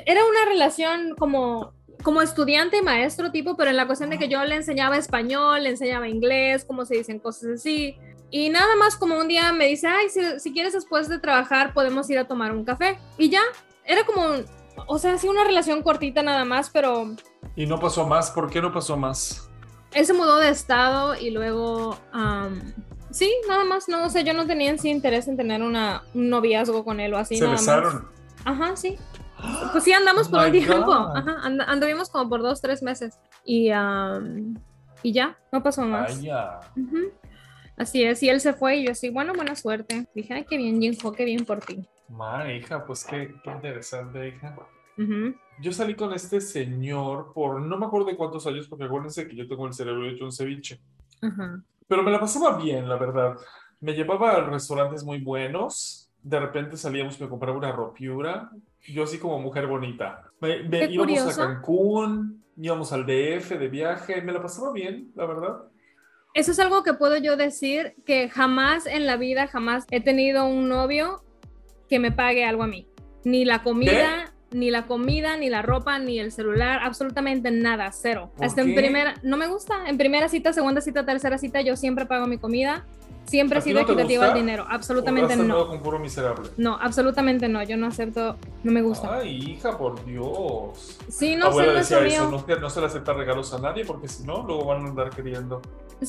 Era una relación como como estudiante y maestro tipo, pero en la cuestión de que yo le enseñaba español, le enseñaba inglés, cómo se dicen cosas así. Y nada más como un día me dice, ay, si, quieres después de trabajar podemos ir a tomar un café. Y ya, era como, o sea, sí una relación cortita nada más, pero... ¿Y no pasó más? ¿Por qué no pasó más? Él se mudó de estado y luego... sí, nada más, no, o sea, yo no tenía en sí interés en tener una, un noviazgo con él o así. ¿Se besaron? Ajá, sí. Pues sí, andamos por un tiempo. Ajá, anduvimos como por dos, tres meses. Y, y ya, no pasó más. Así es, y él se fue y yo así, bueno, buena suerte. Dije, ay, qué bien, Jinho, qué bien por ti. Madre, hija, pues qué, qué interesante, hija. Yo salí con este señor por no me acuerdo de cuántos años, porque acuérdense que yo tengo el cerebro hecho un ceviche. Pero me la pasaba bien, la verdad. Me llevaba a restaurantes muy buenos. De repente salíamos, me compraba una ropiura yo así como mujer bonita. Me, íbamos a Cancún, íbamos al DF de viaje, me la pasaba bien, la verdad. Eso es algo que puedo yo decir, que jamás en la vida, jamás he tenido un novio que me pague algo a mí. Ni la comida, ni la comida, ni la ropa, ni el celular, absolutamente nada, cero. Hasta en primera, no me gusta, en primera cita, segunda cita, tercera cita, yo siempre pago mi comida Siempre he sido equitativa al dinero, absolutamente no. con puro miserable? No, absolutamente no, yo no acepto, no me gusta. Ay, hija, por Dios. Sí, no sé, no decía eso, no, no, se le acepta regalos a nadie porque si no, luego van a andar queriendo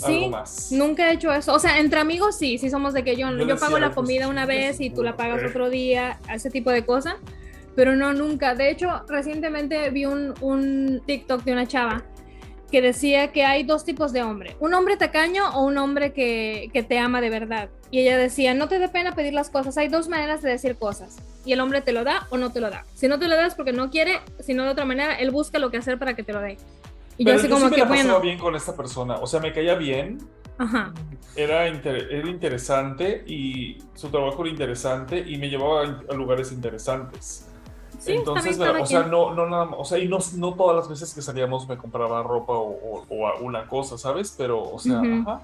algo más. nunca he hecho eso. O sea, entre amigos sí, sí somos de que yo, yo, pago la comida una vez y tú la pagas otro día, ese tipo de cosas. Pero no, nunca. De hecho, recientemente vi un, un TikTok de una chava que decía que hay dos tipos de hombre, un hombre tacaño o un hombre que, que, te ama de verdad. Y ella decía, no te dé pena pedir las cosas, hay dos maneras de decir cosas. Y el hombre te lo da o no te lo da. Si no te lo das porque no quiere, sino de otra manera, él busca lo que hacer para que te lo dé. Y yo así como que, me bueno. bien con esta persona, o sea, me caía bien. Ajá. Era, era interesante y su trabajo era interesante y me llevaba a lugares interesantes. Entonces, o sea, no, no nada o sea, y no, no todas las veces que salíamos me compraba ropa o, o, una cosa, ¿sabes? Pero, o sea, ajá.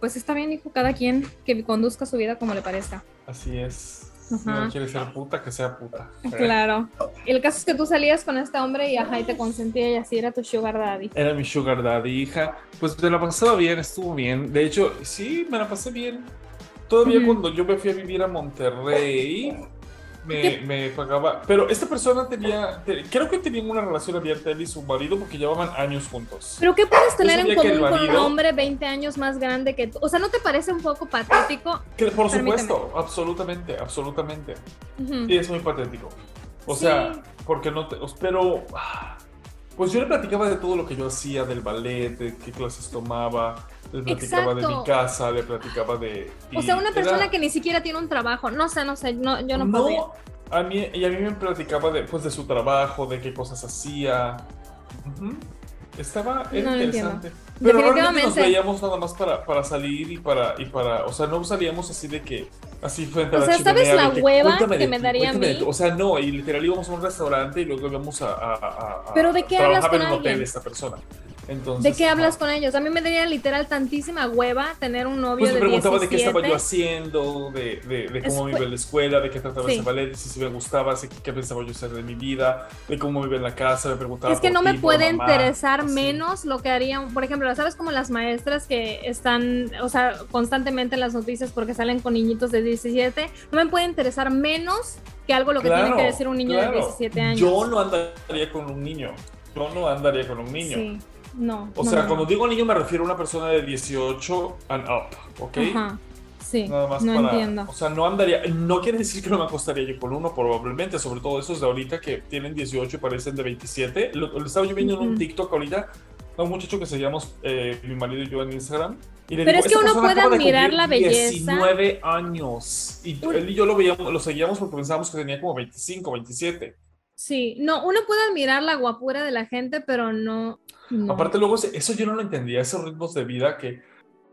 Pues está bien, hijo, cada quien que conduzca su vida como le parezca. Así es. Si no quiere ser puta, que sea puta. [laughs] Claro. Y el caso es que tú salías con este hombre y ajá, y te consentía y así era tu sugar daddy. Era mi sugar daddy, hija. Pues me la pasaba bien, estuvo bien. De hecho, sí, me la pasé bien. Todavía cuando yo me fui a vivir a Monterrey, me, pagaba. Pero esta persona tenía, creo que tenían una relación abierta él y su marido porque llevaban años juntos. Pero ¿qué puedes tener en común con un hombre 20 años más grande que tú? O sea, ¿no te parece un poco patético? Que, por supuesto, absolutamente, absolutamente. Y es muy patético. O sea, porque no te. Pero. Pues yo le platicaba de todo lo que yo hacía, del ballet, de qué clases tomaba, le platicaba de mi casa, le platicaba de... O sea, una persona que ni siquiera tiene un trabajo, no sé, no sé, no, yo no, no A mí, y a mí me platicaba de, pues, de su trabajo, de qué cosas hacía. Estaba interesante. Pero realmente nos veíamos nada más para, para salir y para, y para, o sea, no salíamos así de que, así frente a la O sea, ¿sabes la hueva que me daría a mí? O sea, no, y literal íbamos a un restaurante y luego íbamos a, a, a, ¿Pero de qué hablas con en un hotel esta persona. ¿De qué hablas con ellos? A mí me daría literal tantísima hueva tener un novio pues me preguntaba de qué estaba yo haciendo, de, de, cómo me iba en la escuela, de qué trataba ese ballet, si, si me gustaba, de qué pensaba yo hacer de mi vida, de cómo iba en la casa, me preguntaba Es que no me puede interesar menos lo que harían, por ejemplo, ¿sabes como las maestras que están, o sea, constantemente en las noticias porque salen con niñitos de 17? No me puede interesar menos que algo lo que tiene que decir un niño de 17 años. Yo no andaría con un niño. Yo no andaría con un niño. Sí. No. O sea, cuando digo niño me refiero a una persona de 18 and up, ¿ok? Sí, Nada más no para, entiendo. O sea, no andaría, no quiere decir que no me acostaría yo con uno, probablemente, sobre todo esos de ahorita que tienen 18 y parecen de 27. Lo, lo estaba yo viendo en un. TikTok ahorita, a un muchacho que seguíamos, eh, mi marido y yo en Instagram. Y le Pero digo, es que "Esta uno puede admirar la belleza". 19 años. Y él y yo lo veíamos, lo seguíamos porque pensábamos que tenía como 25, 27. Sí, no, uno puede admirar la guapura de la gente, pero no. no. Aparte, luego, eso yo no lo entendía, esos ritmos de vida que,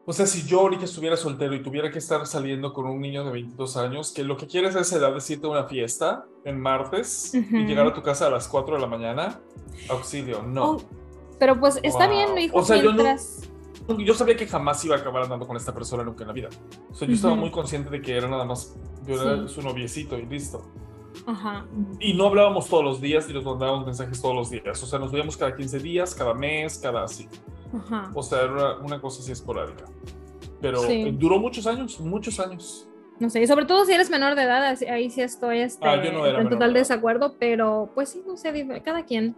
o sea, si yo ahorita estuviera soltero y tuviera que estar saliendo con un niño de 22 años, que lo que quieres a esa edad es irte a una fiesta en martes y llegar a tu casa a las 4 de la mañana, auxilio, no. Oh, pero pues está Wow. bien, hijo, O sea, yo no- mientras. Yo sabía que jamás iba a acabar andando con esta persona nunca en la vida. O sea, yo estaba muy consciente de que era nada más, yo era Sí. su noviecito y listo. Ajá. Y no hablábamos todos los días ni nos mandábamos mensajes todos los días. O sea, nos veíamos cada 15 días, cada mes, cada así. Ajá. O sea, era una, una cosa así esporádica. Pero Sí. duró muchos años, muchos años. No sé, y sobre todo si eres menor de edad, ahí sí estoy este, Ah, no en total de desacuerdo, pero pues sí, no sé, cada quien.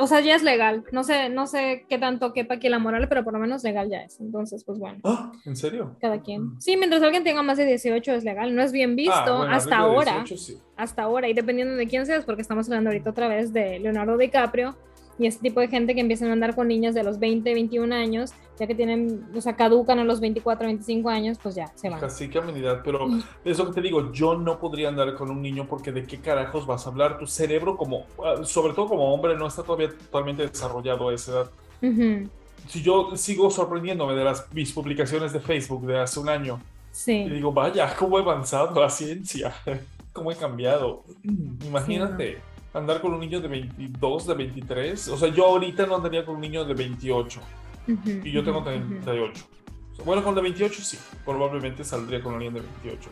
O sea, ya es legal. No sé, no sé qué tanto quepa aquí la moral, pero por lo menos legal ya es. Entonces, pues bueno, Ah, ¿en serio? cada quien. Sí, mientras alguien tenga más de 18 es legal. No es bien visto Ah, bueno, hasta ahora. 18 sí. hasta ahora, y dependiendo de quién seas, porque estamos hablando ahorita otra vez de Leonardo DiCaprio y este tipo de gente que empiezan a andar con niñas de los 20, 21 años, ya que tienen, o sea, caducan a los 24, 25 años, pues ya se van. Casi que amenidad, pero Mm. es lo que te digo, yo no podría andar con un niño porque de qué carajos vas a hablar. Tu cerebro, como, ah, sobre todo como hombre, no está todavía totalmente desarrollado a esa edad. Ujú, Si yo sigo sorprendiéndome de las, mis publicaciones de Facebook de hace un año, y Sí, digo, vaya, cómo he avanzado la ciencia, [laughs] cómo he cambiado. Imagínate, andar con un niño de 22, de 23. O sea, yo ahorita no andaría con un niño de 28 ujú, y yo tengo ujú, ujú. 38. O sea, bueno, con de 28 sí, probablemente saldría con alguien de 28.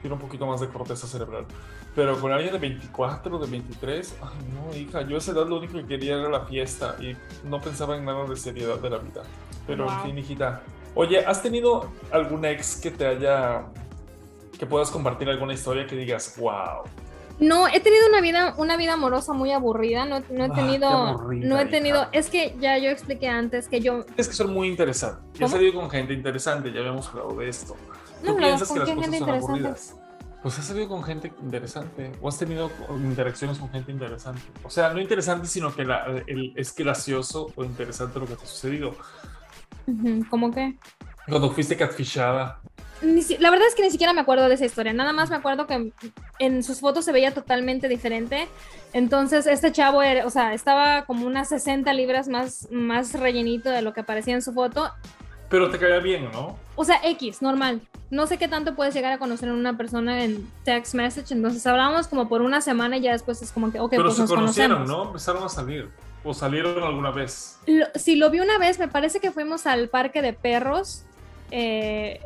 Tiene un poquito más de corteza cerebral. Pero con alguien de 24, de 23, ay no, hija, yo a esa edad lo único que quería era la fiesta y no pensaba en nada de seriedad de la vida. Pero en Wow. fin, hijita. Oye, ¿has tenido algún ex que te haya. que puedas compartir alguna historia que digas, wow? No, he tenido una vida, una vida amorosa muy aburrida, no, no he Ah, tenido, aburrida, no he hija. tenido, es que ya yo expliqué antes que yo, Es que son muy interesantes. Ya he salido con gente interesante, ya habíamos hablado de esto. No, ¿Tú no, piensas ¿con que las qué cosas gente son interesante? aburridas? Pues has salido con gente interesante o has tenido interacciones con gente interesante. O sea, no interesante, sino que la- el- es gracioso o interesante lo que te ha sucedido. ¿cómo que? Cuando fuiste catfishada. Ni si- la verdad es que ni siquiera me acuerdo de esa historia, nada más me acuerdo que en sus fotos se veía totalmente diferente. Entonces, este chavo, era, o sea, estaba como unas 60 libras más, más rellenito de lo que aparecía en su foto. Pero te caía bien, ¿no? O sea, X, normal. No sé qué tanto puedes llegar a conocer a una persona en text message. Entonces, hablábamos como por una semana y ya después es como que, ok, Pero pues se nos conocieron, conocemos. ¿no? Empezaron a salir. O salieron alguna vez. Lo- sí, lo vi una vez, me parece que fuimos al parque de perros. Eh,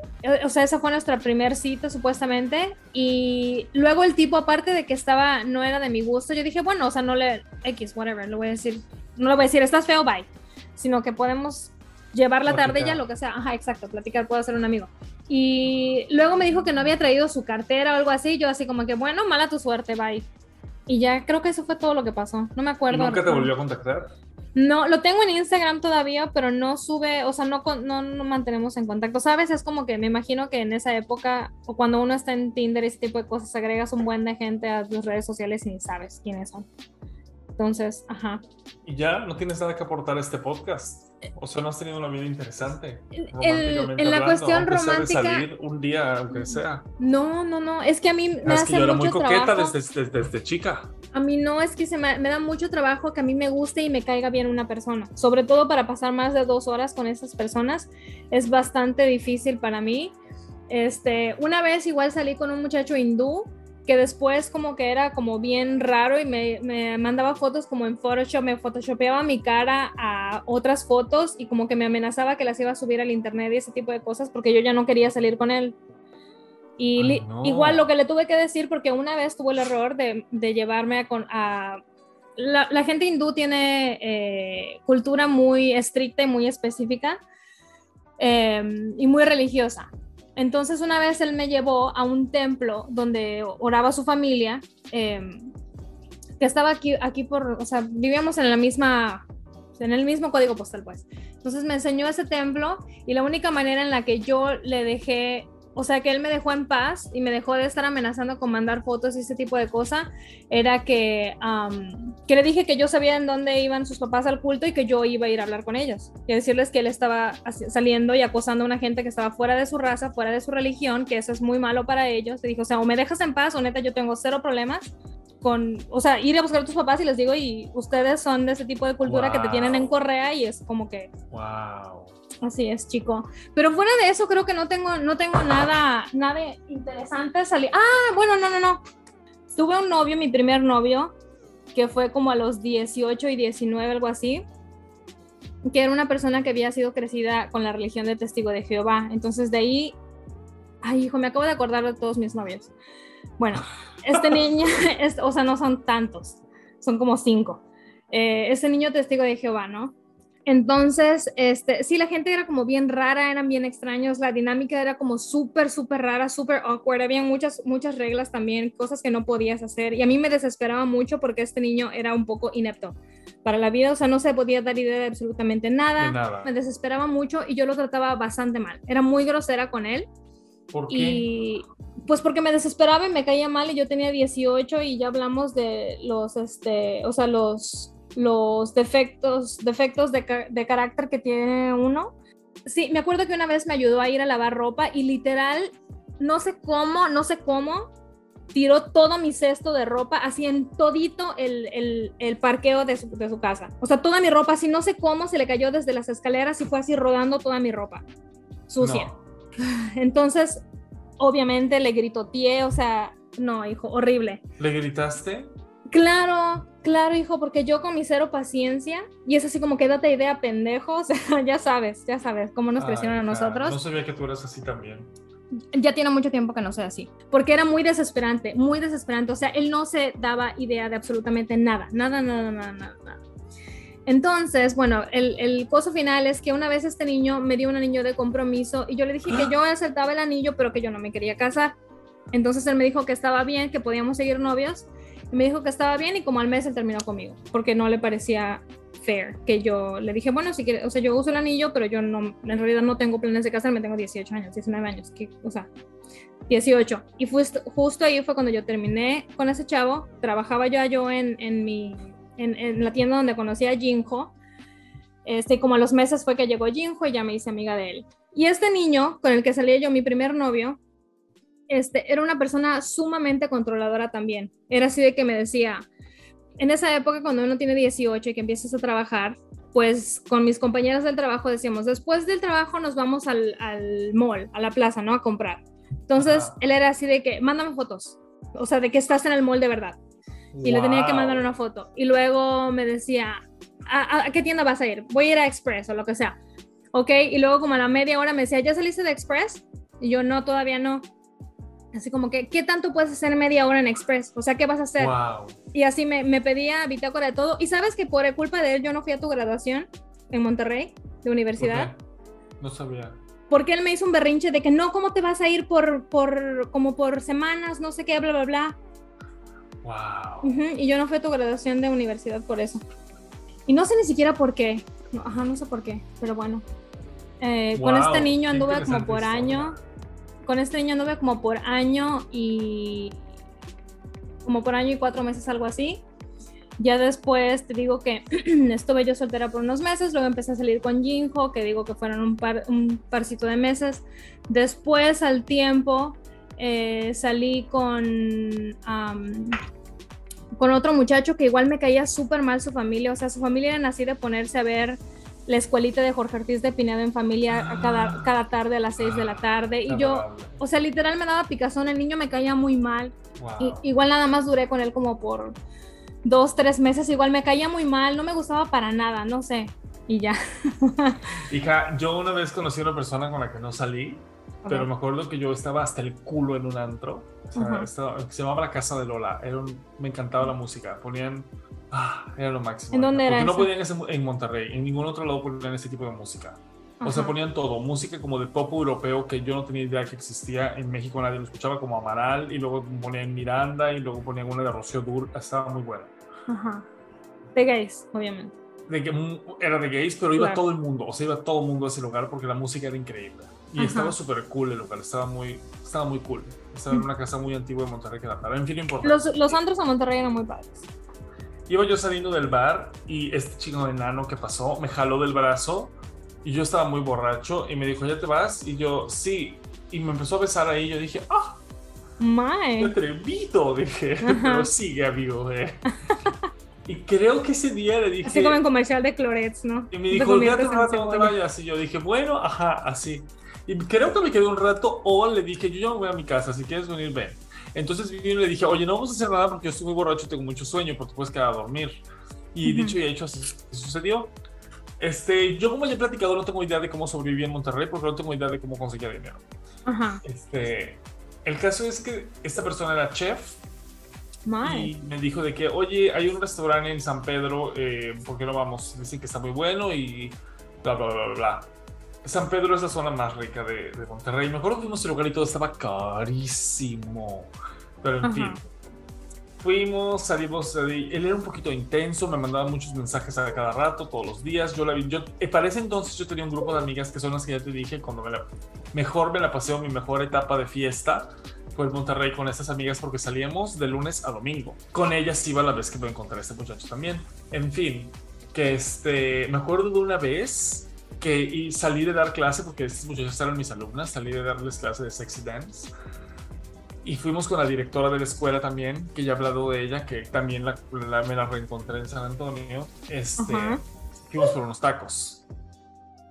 o sea, esa fue nuestra primer cita supuestamente. Y luego el tipo, aparte de que estaba, no era de mi gusto, yo dije, bueno, o sea, no le, X, whatever, le voy a decir, no le voy a decir, estás feo, bye. Sino que podemos llevar la tarde ya, lo que sea. Ajá, exacto, platicar, puedo ser un amigo. Y luego me dijo que no había traído su cartera o algo así. Yo así como que, bueno, mala tu suerte, bye. Y ya creo que eso fue todo lo que pasó. No me ¿Y acuerdo. nunca te volvió a contactar? No, lo tengo en Instagram todavía, pero no sube, o sea, no, no, mantenemos en contacto. ¿Sabes? Es como que me imagino que en esa época, o cuando uno está en Tinder ese tipo de cosas, agregas un buen de gente a tus redes sociales y ni sabes quiénes son. Entonces, ajá. Y ya no tienes nada que aportar a este podcast. O sea, no has tenido una vida interesante. En- románticamente en la hablando, cuestión romántica- salir un día, aunque sea. No, no, no, es que a mí me Ah, es hace que yo era muy mucho coqueta trabajo. desde, desde, desde chica. A mí no, es que se me, me da mucho trabajo que a mí me guste y me caiga bien una persona. Sobre todo para pasar más de dos horas con esas personas. Es bastante difícil para mí. Este, una vez igual salí con un muchacho hindú que después como que era como bien raro y me, me mandaba fotos como en Photoshop, me photoshopeaba mi cara a otras fotos y como que me amenazaba que las iba a subir al internet y ese tipo de cosas porque yo ya no quería salir con él. Y Ay, li- no. igual lo que le tuve que decir, porque una vez tuve el error de, de llevarme a... Con, a la, la gente hindú tiene eh, cultura muy estricta y muy específica eh, y muy religiosa. Entonces una vez él me llevó a un templo donde oraba su familia, eh, que estaba aquí, aquí por, o sea, vivíamos en la misma, en el mismo código postal, pues. Entonces me enseñó ese templo y la única manera en la que yo le dejé o sea, que él me dejó en paz y me dejó de estar amenazando con mandar fotos y ese tipo de cosas, era que, que le dije que yo sabía en dónde iban sus papás al culto y que yo iba a ir a hablar con ellos. Y decirles que él estaba saliendo y acosando a una gente que estaba fuera de su raza, fuera de su religión, que eso es muy malo para ellos. Le dije, o sea, o me dejas en paz o neta yo tengo cero problemas con, o sea, ir a buscar a tus papás y les digo, y ustedes son de ese tipo de cultura que te tienen en correa y es como que... Wow. Así es, chico. Pero fuera de eso, creo que no tengo, no tengo nada, nada interesante. Salir. Ah, bueno, no, no, no. Tuve un novio, mi primer novio, que fue como a los 18 y 19, algo así, que era una persona que había sido crecida con la religión de testigo de Jehová. Entonces de ahí, ay, hijo, me acabo de acordar de todos mis novios. Bueno, este niño, [laughs] es, o sea, no son tantos, son como cinco. Eh, niño testigo de Jehová, ¿no? Entonces, este, sí, la gente era como bien rara, eran bien extraños, la dinámica era como súper, súper rara, súper awkward, había muchas, muchas reglas también, cosas que no podías hacer y a mí me desesperaba mucho porque este niño era un poco inepto para la vida, o sea, no se podía dar idea de absolutamente nada, nada. me desesperaba mucho y yo lo trataba bastante mal, era muy grosera con él. ¿Por qué? Y pues porque me desesperaba y me caía mal y yo tenía 18 y ya hablamos de los, este, o sea, los los defectos, defectos de, de carácter que tiene uno. Sí, me acuerdo que una vez me ayudó a ir a lavar ropa y literal, no sé cómo, no sé cómo, tiró todo mi cesto de ropa así en todito el, el, el parqueo de su, de su, casa. O sea, toda mi ropa, así no sé cómo se le cayó desde las escaleras y fue así rodando toda mi ropa sucia. No. [laughs] Entonces, obviamente le gritoteé, o sea, no, hijo, horrible. ¿Le gritaste? Claro, claro, hijo, porque yo con mi cero paciencia, y es así como quédate idea, pendejo, o [laughs] sea, ya sabes, ya sabes cómo nos crecieron a nosotros. No sabía que tú eras así también. Ya tiene mucho tiempo que no soy así, porque era muy desesperante, muy desesperante, o sea, él no se daba idea de absolutamente nada, nada, nada, nada, nada. Entonces, bueno, el, el coso final es que una vez este niño me dio un anillo de compromiso y yo le dije que [gasps] yo aceptaba el anillo, pero que yo no me quería casar. Entonces él me dijo que estaba bien, que podíamos seguir novios me dijo que estaba bien y como al mes él terminó conmigo, porque no le parecía fair que yo le dije, bueno, si quieres, o sea, yo uso el anillo, pero yo no, en realidad no tengo planes de casarme, tengo 18 años, 19 años, que, o sea, 18. Y justo, justo ahí fue cuando yo terminé con ese chavo, trabajaba ya yo en, en mi, en, en, la tienda donde conocí a Jinjo, este, como a los meses fue que llegó Jinjo y ya me hice amiga de él. Y este niño con el que salía yo, mi primer novio, este, era una persona sumamente controladora también. Era así de que me decía, en esa época cuando uno tiene 18 y que empiezas a trabajar, pues con mis compañeras del trabajo decíamos, después del trabajo nos vamos al, al mall, a la plaza, ¿no? A comprar. Entonces, él era así de que, mándame fotos, o sea, de que estás en el mall de verdad. Y le tenía que mandar una foto. Y luego me decía, ¿A, ¿A, qué tienda vas a ir? Voy a ir a Express o lo que sea. Ok, y luego como a la media hora me decía, ¿ya saliste de Express? Y yo, no, todavía no. Así como que, ¿qué tanto puedes hacer media hora en Express? O sea, ¿qué vas a hacer? Y así me, me, pedía bitácora de todo. Y sabes que por culpa de él yo no fui a tu graduación en Monterrey, de universidad. No sabía. Porque él me hizo un berrinche de que no, ¿cómo te vas a ir por, por como por semanas, no sé qué, bla, bla, bla? Wow. Y yo no fui a tu graduación de universidad por eso. Y no sé ni siquiera por qué. No, ajá, no sé por qué, pero bueno. Eh, wow, con este niño anduve como por año con este niño anduve como por año y como por año y cuatro meses, algo así. Ya después te digo que [clears throat] estuve yo soltera por unos meses, luego empecé a salir con Jinjo, que digo que fueron un, par, un parcito de meses. Después, al tiempo, eh, salí con, um, con otro muchacho que igual me caía súper mal su familia, o sea, su familia era así de ponerse a ver la escuelita de Jorge Ortiz de Pinedo en familia cada, ah. cada tarde a las 6 de la tarde. Y yo, o sea, literal me daba picazón, el niño me caía muy mal. Y, igual nada más duré con él como por dos, tres meses, igual me caía muy mal, no me gustaba para nada, no sé. Y ya. Hija, yo una vez conocí a una persona con la que no salí, pero me acuerdo que yo estaba hasta el culo en un antro. O sea, estaba, se llamaba La Casa de Lola. Era me encantaba la música. Ponían Ah, era lo máximo. ¿En dónde era? Porque no podían ese, en Monterrey, en ningún otro lado ponían ese tipo de música. O sea, ponían todo, música como de pop europeo que yo no tenía idea que existía en México, nadie lo escuchaba, como Amaral, y luego ponían Miranda, y luego ponían una de Rocío Dur, estaba muy buena. Ajá. De gays, obviamente. de que era de gays, pero iba Claro. todo el mundo, o sea, iba todo el mundo a ese lugar porque la música era increíble. Y Ajá. estaba súper cool el lugar, estaba muy, estaba muy cool. Estaba en una casa muy antigua de Monterrey que la para. En fin, no importa. Los, los antros a Monterrey eran muy padres. Iba yo saliendo del bar y este chico enano que pasó me jaló del brazo y yo estaba muy borracho y me dijo, ¿ya te vas? Y yo, sí. Y me empezó a besar ahí y yo dije, ¡ah! ¡Qué Mae. atrevido! Dije, Ajá. pero sigue, amigo. eh". [laughs] y creo que ese día le dije... Así como en comercial de Clorets, ¿no? Y me Te dijo, un en rato, no te vayas. Y yo dije, bueno, ajá, así. Y creo que me quedé un rato o le dije, yo ya me voy a mi casa, si quieres venir, ven. Entonces vine y le dije, oye, no vamos a hacer nada porque yo estoy muy borracho tengo mucho sueño, porque puedes quedar a dormir. Y Ujú. dicho y hecho, así sucedió. Este, yo como ya he platicado, no tengo idea de cómo sobreviví en Monterrey, porque no tengo idea de cómo conseguía dinero. Ajá. Este, el caso es que esta persona era chef Mae. y me dijo de que, oye, hay un restaurante en San Pedro, eh, ¿por qué no vamos? Dicen que está muy bueno y bla, bla, bla, bla, bla. San Pedro es la zona más rica de, de Monterrey. Me acuerdo que fuimos a ese lugar y todo estaba carísimo. Pero en Ajá. fin. Fuimos, salimos, de ahí. él era un poquito intenso, me mandaba muchos mensajes a cada rato, todos los días. Yo la vi, yo, eh, para ese entonces yo tenía un grupo de amigas que son las que ya te dije, cuando me la, mejor me la pasé, o mi mejor etapa de fiesta, fue en Monterrey con estas amigas porque salíamos de lunes a domingo. Con ellas iba la vez que me encontré a este muchacho también. En fin, que este, me acuerdo de una vez que y salí de dar clase porque estas muchachas eran mis alumnas, salí de darles clase de sexy dance. Y fuimos con la directora de la escuela también, que ya he hablado de ella, que también la, la- me la reencontré en San Antonio. Este, Ajá. fuimos por unos tacos.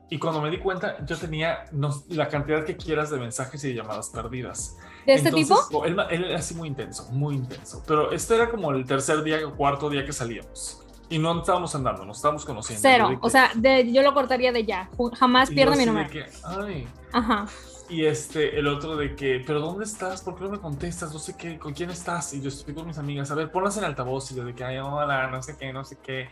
Y cuando me di cuenta, yo tenía no- la cantidad que quieras de mensajes y de llamadas perdidas. ¿De este Entonces, tipo? o- Él, él era así muy intenso, muy intenso. Pero este era como el tercer día o cuarto día que salíamos. Y no estábamos andando, nos estábamos conociendo. Cero. que- O sea, de- yo lo cortaría de ya. Jamás pierde mi número. que, ay. Ajá. Y este, el otro de que, pero ¿dónde estás? ¿Por qué no me contestas? No sé qué, ¿con quién estás? Y yo estoy con mis amigas, a ver, ponlas en altavoz. Y yo de que, ay, hola, no sé qué, no sé qué.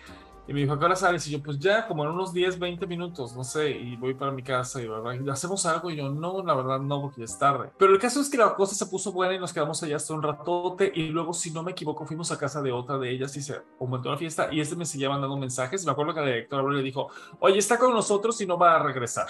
Y me dijo, ¿a qué hora sales? Y yo, pues ya, como en unos 10, 20 minutos, no sé, y voy para mi casa y, hacemos algo. Y yo, no, la verdad, no, porque ya es tarde. Pero el caso es que la cosa se puso buena y nos quedamos allá hasta un ratote. Y luego, si no me equivoco, fuimos a casa de otra de ellas y se aumentó la fiesta. Y este me seguía mandando mensajes. Me acuerdo que la directora le dijo, oye, está con nosotros y no va a regresar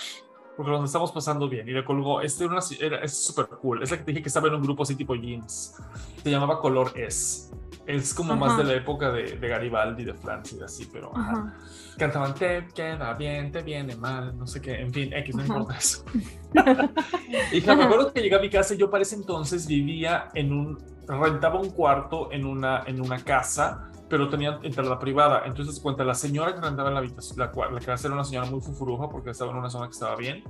porque nos estamos pasando bien. Y le colgó, este era, una, es súper cool. Es la que te dije que estaba en un grupo así tipo jeans. Se llamaba Color S. Es como más Ajá. de la época de, de Garibaldi, de Francia y así, pero ajá. Ajá. cantaban te queda bien, te viene mal, no sé qué, en fin, X, no importa eso. [laughs] y me acuerdo que llegué a mi casa y yo para ese entonces vivía en un, rentaba un cuarto en una, en una casa, pero tenía entrada privada. Entonces, cuenta, la señora que rentaba en la habitación, la, la casa era una señora muy fufuruja porque estaba en una zona que estaba bien.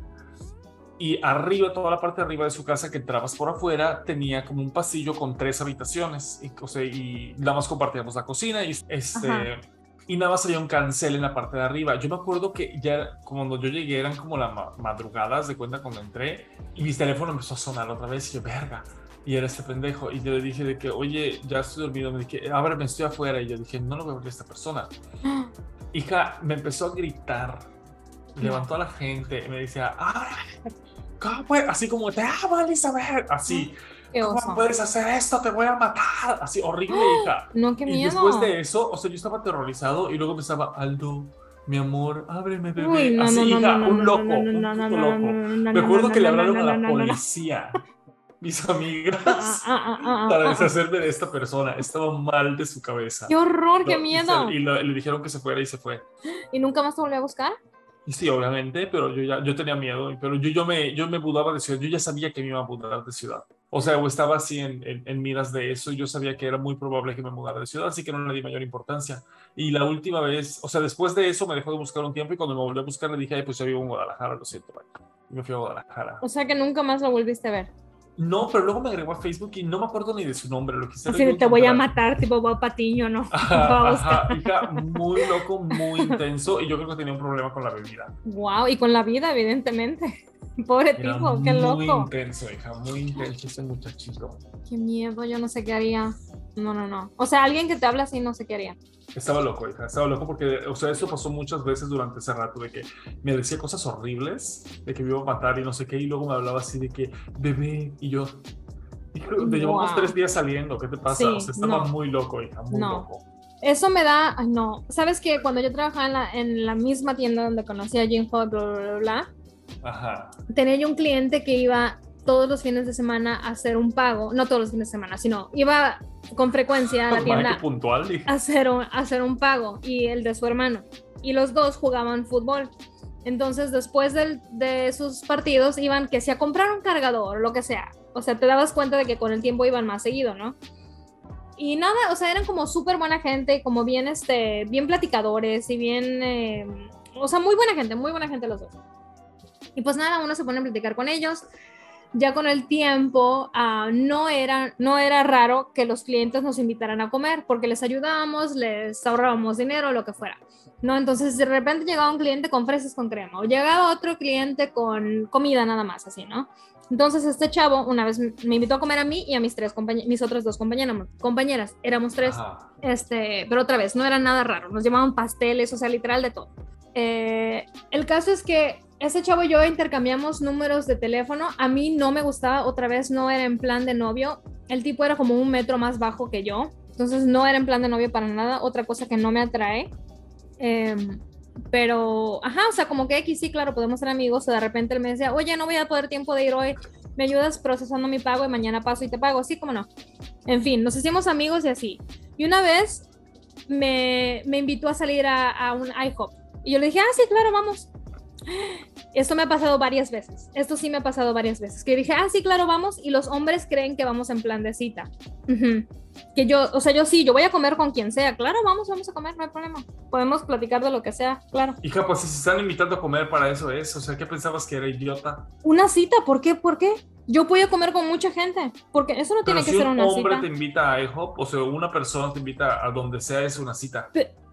Y arriba, toda la parte de arriba de su casa que entrabas por afuera, tenía como un pasillo con tres habitaciones. Y, o sea, y nada más compartíamos la cocina y este. Ajá. Y nada más había un cancel en la parte de arriba. Yo me acuerdo que ya cuando yo llegué eran como las ma- madrugadas de cuenta cuando entré y mi teléfono empezó a sonar otra vez y yo, verga. Y era este pendejo. Y yo le dije de que, oye, ya estoy dormido. Me dije, ábreme, estoy afuera. Y yo dije, no lo voy a abrir a esta persona. [gasps] Hija, me empezó a gritar. Levantó a la gente y me decía, ¡Abre! ¿Cómo puedes? Así como, te amo, Elizabeth. Así, ¿cómo puedes hacer esto? Te voy a matar. Así, horrible, [gasps] hija. No, qué Y miedo. después de eso, o sea, yo estaba aterrorizado y luego empezaba, Aldo, mi amor, ábreme, bebé. Uy, no, Así, no, hija, un loco, un loco. Me acuerdo que le hablaron a la policía, mis amigas, Ah, ah, ah, para deshacerme de esta persona. Estaba mal de su cabeza. Qué horror, qué y miedo. se- Y, lo- le dijeron que se fuera y se fue. ¿Y nunca más te volvió a buscar? Y sí, obviamente, pero yo ya yo tenía miedo, pero yo, yo, me, yo me mudaba de ciudad, yo ya sabía que me iba a mudar de ciudad. O sea, o estaba así en, en, en miras de eso, y yo sabía que era muy probable que me mudara de ciudad, así que no le di mayor importancia. Y la última vez, o sea, después de eso me dejó de buscar un tiempo y cuando me volvió a buscar le dije, ay, pues yo vivo en Guadalajara, lo siento, bye". Y me fui a Guadalajara. O sea que nunca más lo volviste a ver. No, pero luego me agregó a Facebook y no me acuerdo ni de su nombre, lo quise Así de te voy a matar, tipo Bob Patiño, ¿no? [laughs] Ajá, ajá, hija, muy loco, muy [laughs] intenso, y yo creo que tenía un problema con la bebida. Wow, y con la vida, evidentemente. Pobre Era tipo, qué muy loco. intenso, hija, muy intenso ese muchachito. Qué miedo, yo no sé qué haría. No, no, no. O sea, alguien que te habla así no sé qué haría. Estaba loco, hija, estaba loco porque, o sea, eso pasó muchas veces durante ese rato, de que me decía cosas horribles, de que me iba a matar y no sé qué, y luego me hablaba así de que, bebé, y yo, hijo, te llevamos Wow. tres días saliendo, ¿qué te pasa? Sí, o sea, estaba no. muy loco, hija, muy No. loco. Eso me da, ay, no, sabes que cuando yo trabajaba en la, en la misma tienda donde conocí a Jim Hall, bla, bla, bla, bla, Ajá. tenía yo un cliente que iba todos los fines de semana a hacer un pago, no todos los fines de semana, sino iba con frecuencia a la tienda puntual. a hacer un, a hacer un pago y el de su hermano. Y los dos jugaban fútbol. Entonces, después del- de sus partidos, iban que si a comprar un cargador, lo que sea. O sea, te dabas cuenta de que con el tiempo iban más seguido, ¿no? Y nada, o sea, eran como súper buena gente, como bien, este, bien platicadores y bien, eh, o sea, muy buena gente, muy buena gente los dos. Y pues nada, uno se pone a platicar con ellos. Ya con el tiempo, ah, no, era, no era raro que los clientes nos invitaran a comer porque les ayudábamos, les ahorrábamos dinero, lo que fuera. ¿no? Entonces, de repente llegaba un cliente con fresas con crema o llegaba otro cliente con comida nada más, así, ¿no? Entonces, este chavo una vez me invitó a comer a mí y a mis tres mis otras dos compañeras, compañeras, éramos tres. Ajá. Este, pero otra vez, no era nada raro, nos llevaban pasteles, o sea, literal de todo. Eh, el caso es que ese chavo y yo intercambiamos números de teléfono. A mí no me gustaba, otra vez no era en plan de novio. El tipo era como un metro más bajo que yo, entonces no era en plan de novio para nada. Otra cosa que no me atrae. Em, pero, ajá, o sea, como que X, sí, claro, podemos ser amigos. O de repente él me decía, oye, no voy a poder tiempo de ir hoy, me ayudas procesando mi pago y mañana paso y te pago. Sí, como no. En fin, nos hicimos amigos y así. Y una vez me, me invitó a salir a, a un IHOP. Y yo le dije, ah, sí, claro, vamos. Esto me ha pasado varias veces. Esto sí me ha pasado varias veces. Que dije, ah, sí, claro, vamos. Y los hombres creen que vamos en plan de cita. Que yo, o sea, yo sí, yo voy a comer con quien sea. Claro, vamos, vamos a comer, no hay problema. Podemos platicar de lo que sea, claro. Hija, pues si se están invitando a comer para eso es, o sea, ¿qué pensabas que era idiota? Una cita, ¿por qué? ¿Por qué? Yo voy a comer con mucha gente. Porque eso no tiene Pero que si ser un una hombre cita. te invita a IHOP, o sea, una persona te invita a donde sea, es una cita.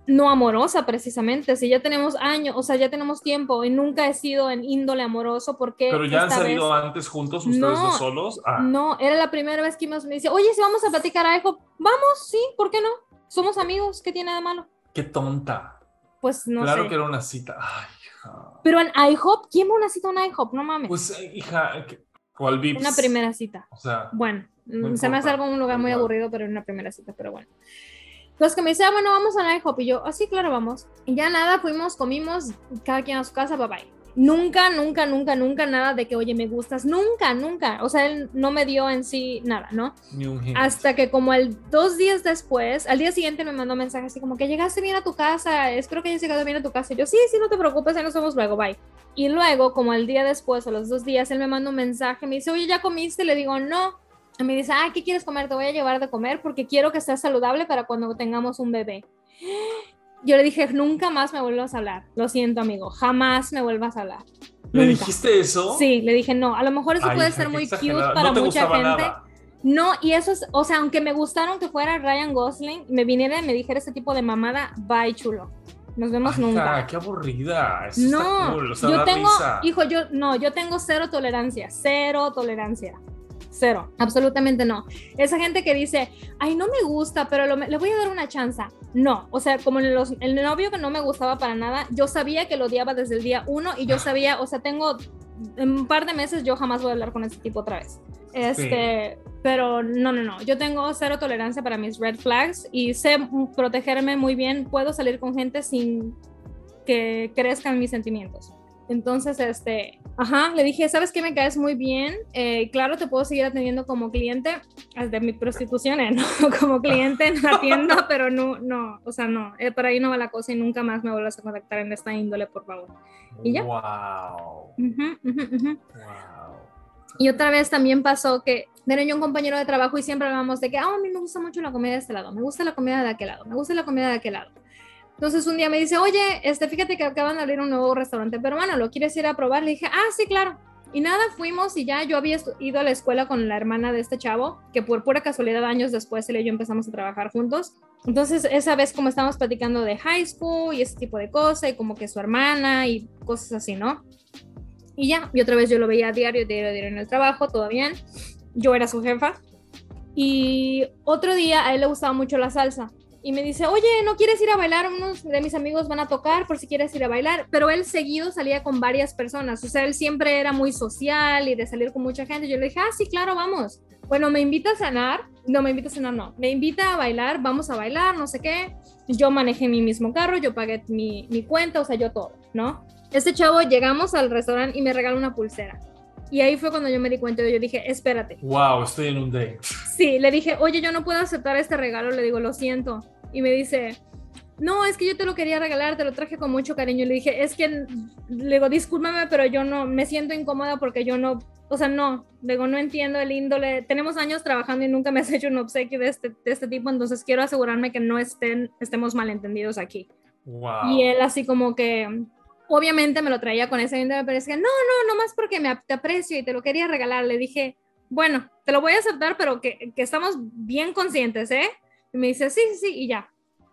No amorosa precisamente, si ya tenemos años, o sea, ya tenemos tiempo y nunca he sido en índole amoroso, porque Pero ya han salido vez- antes juntos, ustedes No, dos solos. Ah, No, era la primera vez que me dice, oye, si vamos a platicar a Ejo, vamos, sí, ¿por qué no? Somos amigos, ¿qué tiene de malo? qué tonta. Pues no claro sé. que era una cita. Ay, hija. Pero en IHOP, ¿quién va a una cita a un IHOP? No mames. Pues, eh, hija, ¿cuál Vips? una primera cita. O sea, Bueno, No se me hace importa, algo un lugar muy aburrido, pero en una primera cita, pero bueno. Entonces que me dice, ah, bueno, vamos a IHOP. Y yo, así, claro, vamos. Y ya nada, fuimos, comimos, cada quien a su casa, bye bye. Nunca, nunca, nunca, nunca nada de que, oye, me gustas. Nunca, nunca. O sea, él no me dio en sí nada, ¿no? ni un hint. Hasta que como el dos días después, al día siguiente me mandó un mensaje así como que llegaste bien a tu casa, espero que hayas llegado bien a tu casa. Y yo, sí, sí, no te preocupes, ahí nos vemos luego, bye. Y luego, como el día después o los dos días, él me manda un mensaje, me dice, oye, ¿ya comiste? Le digo, no. Me dice, ah, ¿qué quieres comer? Te voy a llevar de comer porque quiero que estés saludable para cuando tengamos un bebé. Yo le dije, nunca más me vuelvas a hablar. Lo siento, amigo, jamás me vuelvas a hablar. ¿Le nunca. dijiste eso? Sí, le dije, no, a lo mejor eso Ay, puede ser muy cute exagerada. para no mucha gente. Nada. No, y eso es, o sea, aunque me gustaron que fuera Ryan Gosling, me viniera y me dijera ese tipo de mamada, bye chulo. Nos vemos Ay, nunca. qué aburrida. Eso está No, cool, o sea, yo tengo, risa. hijo, yo no, yo tengo cero tolerancia, cero tolerancia. Cero, absolutamente no. Esa gente que dice, ay, no me gusta, pero lo- le voy a dar una chance. No, o sea, como los- el novio que no me gustaba para nada, yo sabía que lo odiaba desde el día uno y yo sabía, o sea, tengo en un par de meses yo jamás voy a hablar con ese tipo otra vez. Este, pero no, no, no. Yo tengo cero tolerancia para mis red flags y sé protegerme muy bien. Puedo salir con gente sin que crezcan mis sentimientos. Entonces, este, ajá, le dije, ¿sabes qué? Me caes muy bien. Eh, claro, te puedo seguir atendiendo como cliente de mi prostitución, ¿eh? [laughs] ¿no? Como cliente en la tienda, [laughs] pero no, no, o sea, no, eh, por ahí no va la cosa y nunca más me vuelvas a contactar en esta índole, por favor. ¿Y ya? Wow. Ujú, ujú, ujú. Wow. Y otra vez también pasó que era yo un compañero de trabajo y siempre hablábamos de que, ah, a mí me gusta mucho la comida de este lado, me gusta la comida de aquel lado, me gusta la comida de aquel lado. Entonces un día me dice, oye, este, fíjate que acaban de abrir un nuevo restaurante peruano, ¿lo quieres ir a probar? Le dije, ah, sí, claro. Y nada, fuimos y ya yo había ido a la escuela con la hermana de este chavo, que por pura casualidad años después él y yo empezamos a trabajar juntos. Entonces esa vez como estábamos platicando de high school y ese tipo de cosas, y como que su hermana y cosas así, ¿no? Y ya, y otra vez yo lo veía a diario, diario, diario en el trabajo, todo bien. Yo era su jefa. Y otro día a él le gustaba mucho la salsa. Y me dice, oye, ¿no quieres ir a bailar? Unos de mis amigos van a tocar por si quieres ir a bailar. Pero él seguido salía con varias personas. O sea, él siempre era muy social y de salir con mucha gente. Yo le dije, ah, sí, claro, vamos. bueno, me invita a cenar, no me invita a cenar, no, me invita a bailar, vamos a bailar, no sé qué. Yo manejé mi mismo carro, yo pagué mi, mi cuenta, o sea, yo todo, ¿no? Este chavo llegamos al restaurante y me regaló una pulsera. Y ahí fue cuando yo me di cuenta, yo dije, espérate. Wow, estoy en un date. Sí, le dije, oye, yo no puedo aceptar este regalo, le digo, lo siento. Y me dice, no, es que yo te lo quería regalar, te lo traje con mucho cariño. Y le dije, es que, le digo, discúlpame, pero yo no, me siento incómoda porque yo no, o sea, no, le digo, no entiendo el índole. Tenemos años trabajando y nunca me has [laughs] hecho un obsequio de este, de este tipo, entonces quiero asegurarme que no estén, estemos malentendidos aquí. Wow. Y él así como que, obviamente me lo traía con esa índole, pero es que, no, no, no más porque me te aprecio y te lo quería regalar. Le dije, bueno, te lo voy a aceptar, pero que, que estamos bien conscientes, ¿eh? Y me dice, sí, sí, sí, y ya.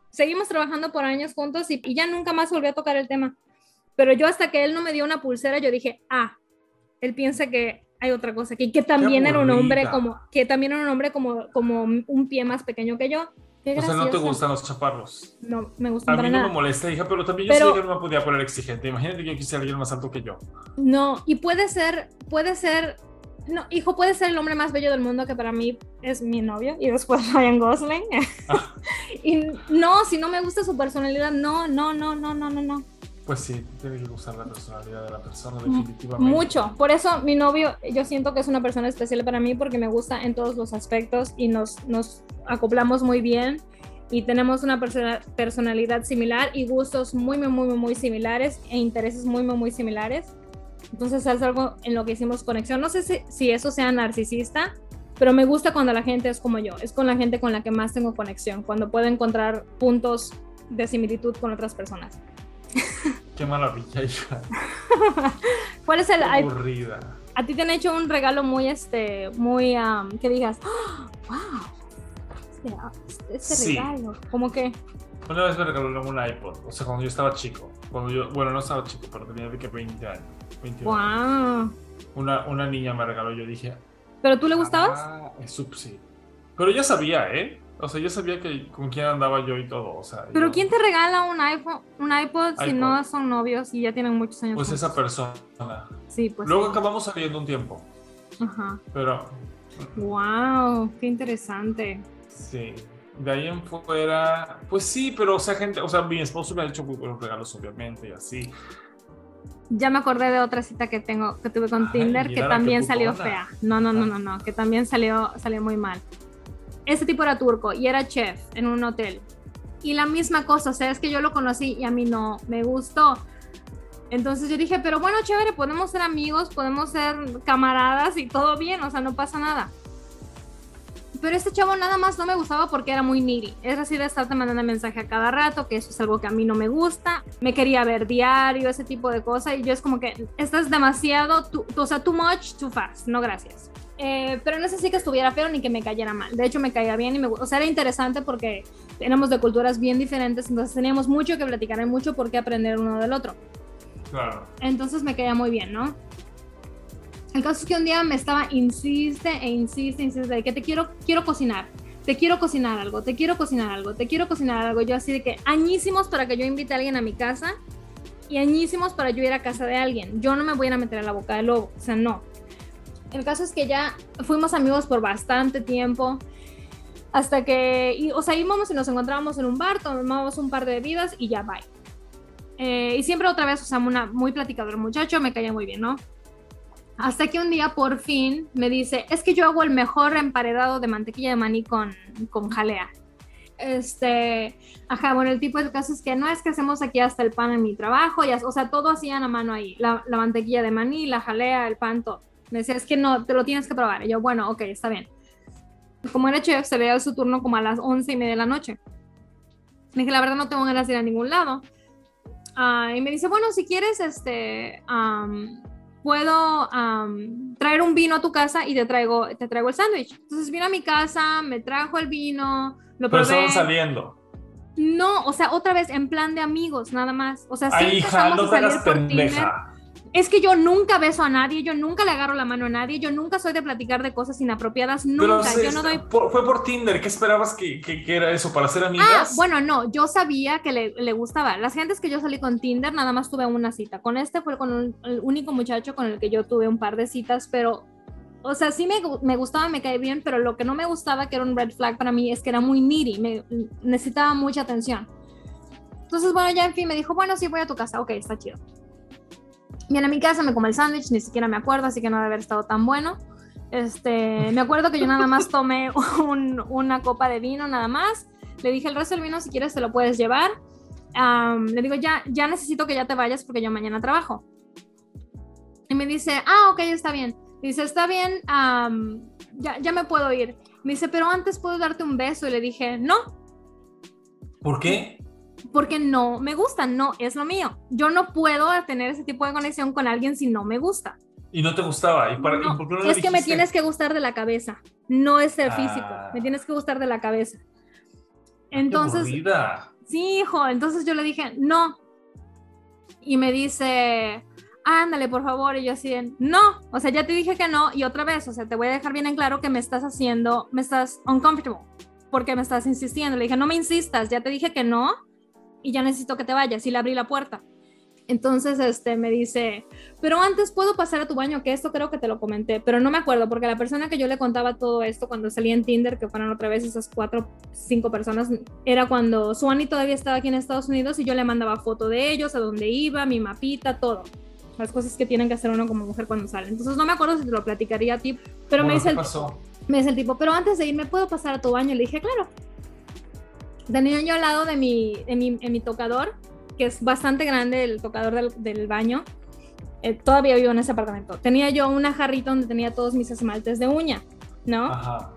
Seguimos trabajando por años juntos y, y ya nunca más volví a tocar el tema. Pero yo hasta que él no me dio una pulsera, yo dije, ah, él piensa que hay otra cosa aquí, que también era un hombre como, que también era un hombre como, como un pie más pequeño que yo. Qué O sea, no te gustan los chaparros. No, me gustan A para mí no me molesta, hija, pero también yo sé que no me podía poner exigente. Imagínate que yo quisiera alguien más alto que yo. No, y puede ser, puede ser, no, hijo, puede ser el hombre más bello del mundo que para mí es mi novio y después [laughs] Ryan Gosling. Ah. [laughs] y no, si no me gusta su personalidad, no, no, no, no, no, no, no. Pues sí, tiene que gustar la personalidad de la persona, M- definitivamente. Mucho. Por eso mi novio, yo siento que es una persona especial para mí porque me gusta en todos los aspectos y nos, nos acoplamos muy bien y tenemos una persona- personalidad similar y gustos muy, muy, muy, muy similares e intereses muy, muy, muy similares. Entonces es algo en lo que hicimos conexión. No sé si, si eso sea narcisista, pero me gusta cuando la gente es como yo. Es con la gente con la que más tengo conexión, cuando puedo encontrar puntos de similitud con otras personas. [laughs] Qué maravilla, hija. [laughs] ¿Cuál es el... Qué aburrida. a ti te han hecho un regalo muy, este, muy, am, que digas, ¡Ah! [gasps] wow, este, este Sí. regalo, como que, Una vez me regalaron un iPod, o sea, cuando yo estaba chico. Cuando yo, bueno, no estaba chico, pero tenía de que 20 años. 21 años. wow. Una, una niña me regaló, yo dije, ¿Pero tú le gustabas? Ah, sí. Pero yo sabía, ¿eh? O sea, yo sabía que con quién andaba yo y todo, o sea. ¿Pero yo- quién te regala un iPhone, un iPod, si iPod. no son novios y ya tienen muchos años? Pues juntos? esa persona. Sí, pues. Luego sí. acabamos saliendo un tiempo, Ajá. pero Wow, qué interesante. sí. De ahí en fuera, pues sí, pero o sea, gente, o sea, mi esposo me ha hecho muy buenos regalos, obviamente, y así. Ya me acordé de otra cita que tengo, que tuve con Ay, Tinder, que también salió fea. No, no, no, no, no, que también salió, salió muy mal. Este tipo era turco y era chef en un hotel. Y la misma cosa, o sea, es que yo lo conocí y a mí no me gustó. Entonces yo dije, pero bueno, chévere, podemos ser amigos, podemos ser camaradas y todo bien, o sea, no pasa nada. Pero este chavo nada más no me gustaba porque era muy needy. Es así de estarte mandando mensaje a cada rato, que eso es algo que a mí no me gusta. Me quería ver diario, ese tipo de cosas. Y yo es como que estás demasiado, tú- o sea, too much, too fast. No, gracias. Eh, pero no es así que estuviera feo ni que me cayera mal. De hecho, me caía bien y me, o sea, era interesante porque éramos de culturas bien diferentes, entonces teníamos mucho que platicar y mucho por qué aprender uno del otro. Claro. Entonces me caía muy bien, ¿no? El caso es que un día me estaba insiste e insiste, insiste, de que te quiero, quiero cocinar, te quiero cocinar algo, te quiero cocinar algo, te quiero cocinar algo. Yo así de que añísimos para que yo invite a alguien a mi casa y añísimos para yo ir a casa de alguien. Yo no me voy a meter a la boca del lobo, o sea, no. El caso es que ya fuimos amigos por bastante tiempo. Hasta que, y, o sea, íbamos y nos encontrábamos en un bar, tomábamos un par de bebidas y ya, bye. Eh, y siempre otra vez, o sea, una, muy platicador muchacho, me caía muy bien, ¿no? Hasta que un día por fin me dice, es que yo hago el mejor emparedado de mantequilla de maní con, con jalea. Este, ajá, bueno, el tipo de caso es que no es que hacemos aquí hasta el pan en mi trabajo, ya, o sea, todo hacían a mano ahí, la, la mantequilla de maní, la jalea, el pan, todo. Me decía, es que no, te lo tienes que probar. Y yo, bueno, ok, está bien. Como era chef, se le dio su turno como a las once y media de la noche. Le dije, la verdad no tengo ganas de ir a ningún lado. Ah, y me dice, bueno, si quieres, este, puedo am, traer un vino a tu casa y te traigo, te traigo el sándwich. Entonces vino a mi casa, me trajo el vino, lo Pero probé. estaban saliendo. No, o sea, otra vez en plan de amigos, nada más. O sea, sí Ay, hija, no te hagas pendeja. Es que yo nunca beso a nadie, yo nunca le agarro la mano a nadie, yo nunca soy de platicar de cosas inapropiadas, Pero nunca. se- yo no doy por- fue por Tinder. ¿Qué esperabas que, que- que era eso? ¿Para ser Ah, amigas? bueno, no, yo sabía que le, le gustaba. Las gentes que yo salí con Tinder, nada más tuve una cita. Con este fue con un- el único muchacho con el que yo tuve un par de citas, pero o sea, sí me, me, gustaba, me cae bien, pero lo que no me gustaba, que era un red flag para mí, es que era muy needy, me, necesitaba mucha atención. Entonces, bueno, ya en fin, me dijo, bueno, sí, voy a tu casa, ok, está chido. Viene a mi casa, me come el sándwich, ni siquiera me acuerdo, así que no debe haber estado tan bueno. Este, me acuerdo que yo nada más tomé [laughs] una copa de vino, nada más. Le dije, el resto del vino, si quieres, te lo puedes llevar. le digo, ya, ya necesito que ya te vayas porque yo mañana trabajo. Y me dice, ah, ok, está bien. Dice, está bien, ya, ya me puedo ir. Me dice, pero antes puedo darte un beso. Y le dije, no. ¿Por qué? Porque no me gusta, no es lo mío. Yo no puedo tener ese tipo de conexión con alguien si no me gusta. Y no te gustaba. ¿Y para, es que me tienes que gustar de la cabeza, no es el físico. Me ah. tienes que gustar de la cabeza. Entonces, sí, hijo. Entonces yo le dije, no. Y me dice, ándale, por favor. Y yo así, no, o sea, ya te dije que no. Y otra vez, o sea, te voy a dejar bien en claro que me estás haciendo, me estás uncomfortable, porque me estás insistiendo. Le dije, no me insistas, ya te dije que no y ya necesito que te vayas. Y le abrí la puerta. Entonces, este, me dice, pero antes puedo pasar a tu baño, que esto creo que te lo comenté, pero no me acuerdo, porque la persona que yo le contaba todo esto cuando salí en Tinder, que fueron otra vez esas cuatro, cinco personas, era cuando Suani todavía estaba aquí en Estados Unidos y yo le mandaba foto de ellos, a dónde iba, mi mapita, todo las cosas que tienen que hacer uno como mujer cuando sale. Entonces no me acuerdo si te lo platicaría a ti, pero me dice, el, me dice el tipo, pero antes de irme puedo pasar a tu baño. Le dije, claro. Tenía yo al lado de mi, de mi, en mi tocador, que es bastante grande el tocador del, del baño. Eh, todavía vivo en ese apartamento. Tenía yo una jarrita donde tenía todos mis esmaltes de uña, ¿no? Ajá.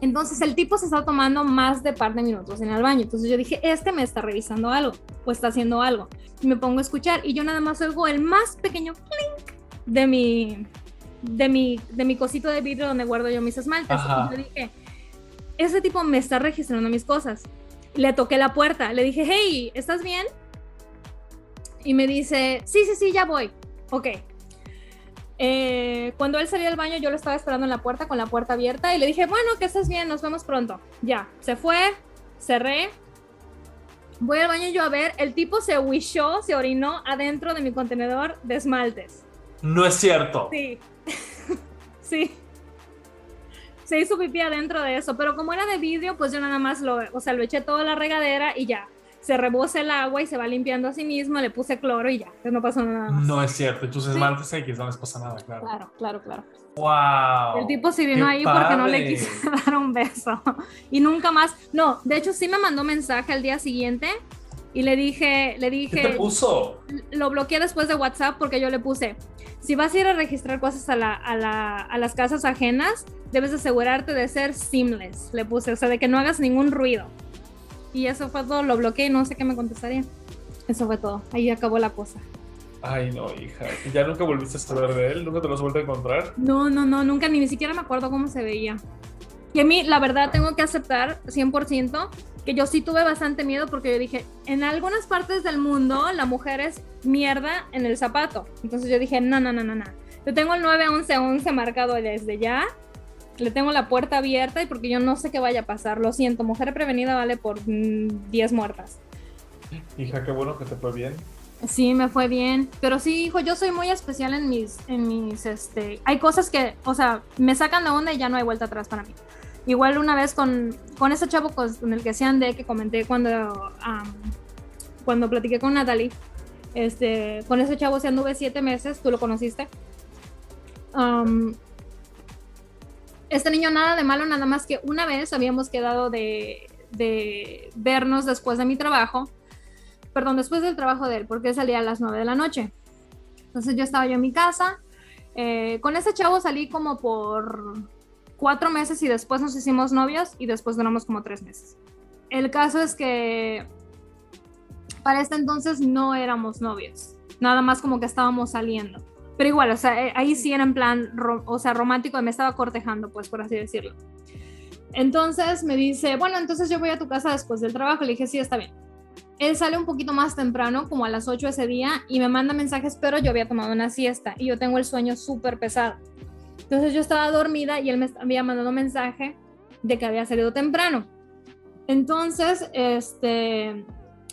Entonces el tipo se está tomando más de par de minutos en el baño. Entonces yo dije, este me está revisando algo o está haciendo algo. Y me pongo a escuchar y yo nada más oigo el más pequeño clink de mi, de mi, de mi cosito de vidrio donde guardo yo mis esmaltes. Y yo dije, ese tipo me está registrando mis cosas. Le toqué la puerta, le dije, hey, ¿estás bien? Y me dice, sí, sí, sí, ya voy. Ok, eh, cuando él salió del baño, yo lo estaba esperando en la puerta con la puerta abierta y le dije, bueno, que estés bien, nos vemos pronto. Ya, se fue, cerré. Voy al baño yo a ver, el tipo se wishó, se orinó adentro de mi contenedor de esmaltes. No es cierto. Sí. [laughs] sí. Se hizo pipí adentro de eso, pero como era de vidrio, pues yo nada más lo, o sea, lo eché toda la regadera y ya se rebosa el agua y se va limpiando a sí mismo, le puse cloro y ya, entonces no pasó nada más. No es cierto, entonces esmaltes X no les pasa nada, claro. Claro, claro, claro. Wow. El tipo se vino ahí porque no le quise [laughs] dar un beso. Y nunca más, no, de hecho sí me mandó mensaje al día siguiente y le dije, le dije... ¿Qué te puso? Lo bloqueé después de WhatsApp porque yo le puse, si vas a ir a registrar cosas a, la, a, la, a las casas ajenas, debes asegurarte de ser seamless, le puse, o sea, de que no hagas ningún ruido. Y eso fue todo, lo bloqueé y no sé qué me contestaría. Eso fue todo, ahí acabó la cosa. Ay, no, hija. ¿Ya nunca volviste a saber de él? ¿Nunca te lo has vuelto a encontrar? No, no, no, nunca, ni, siquiera me acuerdo cómo se veía. Y a mí, la verdad, tengo que aceptar 100% que yo sí tuve bastante miedo porque yo dije, en algunas partes del mundo la mujer es mierda en el zapato. Entonces yo dije, no, no, no, no, no. Yo tengo el 91111 marcado desde ya le tengo la puerta abierta y porque yo no sé qué vaya a pasar. Lo siento, mujer prevenida vale por 10 mm, muertas. Hija, qué bueno que te fue bien. Sí, me fue bien. Pero sí, hijo, yo soy muy especial en mis, en mis, este, hay cosas que, o sea, me sacan de onda y ya no hay vuelta atrás para mí. Igual una vez con, con ese chavo con el que se de que comenté cuando, cuando platiqué con Natalie, este, con ese chavo se anduve siete meses, tú lo conociste este niño nada de malo, nada más que una vez habíamos quedado de, vernos después de mi trabajo, perdón, después del trabajo de él, porque salía a las 9 de la noche. Entonces yo estaba yo en mi casa, eh, con ese chavo salí como por cuatro meses y después nos hicimos novios y después duramos como tres meses. El caso es que para este entonces no éramos novios, nada más como que estábamos saliendo. Pero igual, o sea, eh, ahí sí era en plan, o sea, romántico, me estaba cortejando, pues, por así decirlo. Entonces me dice, bueno, entonces yo voy a tu casa después del trabajo. Le dije, sí, está bien. Él sale un poquito más temprano, como a las 8 ese día, y me manda mensajes, pero yo había tomado una siesta y yo tengo el sueño súper pesado. Entonces yo estaba dormida y él me había mandado mensaje de que había salido temprano. Entonces, este,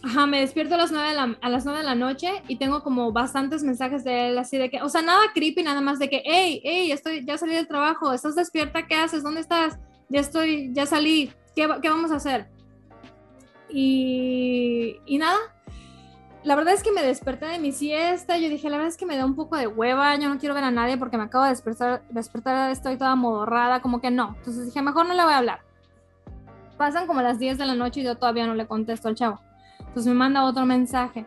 Ajá, me despierto a las, 9 de la, a las 9 de la noche y tengo como bastantes mensajes de él, así de que, o sea, nada creepy, nada más de que, hey, hey, estoy, ya salí del trabajo, ¿estás despierta? ¿Qué haces? ¿Dónde estás? Ya estoy, ya salí, ¿qué, qué vamos a hacer? Y, y nada, la verdad es que me desperté de mi siesta, yo dije, la verdad es que me da un poco de hueva, yo no quiero ver a nadie porque me acabo de despertar, despertar estoy toda modorrada, como que no. Entonces dije, mejor no le voy a hablar. Pasan como las 10 de la noche y yo todavía no le contesto al chavo. Entonces me manda otro mensaje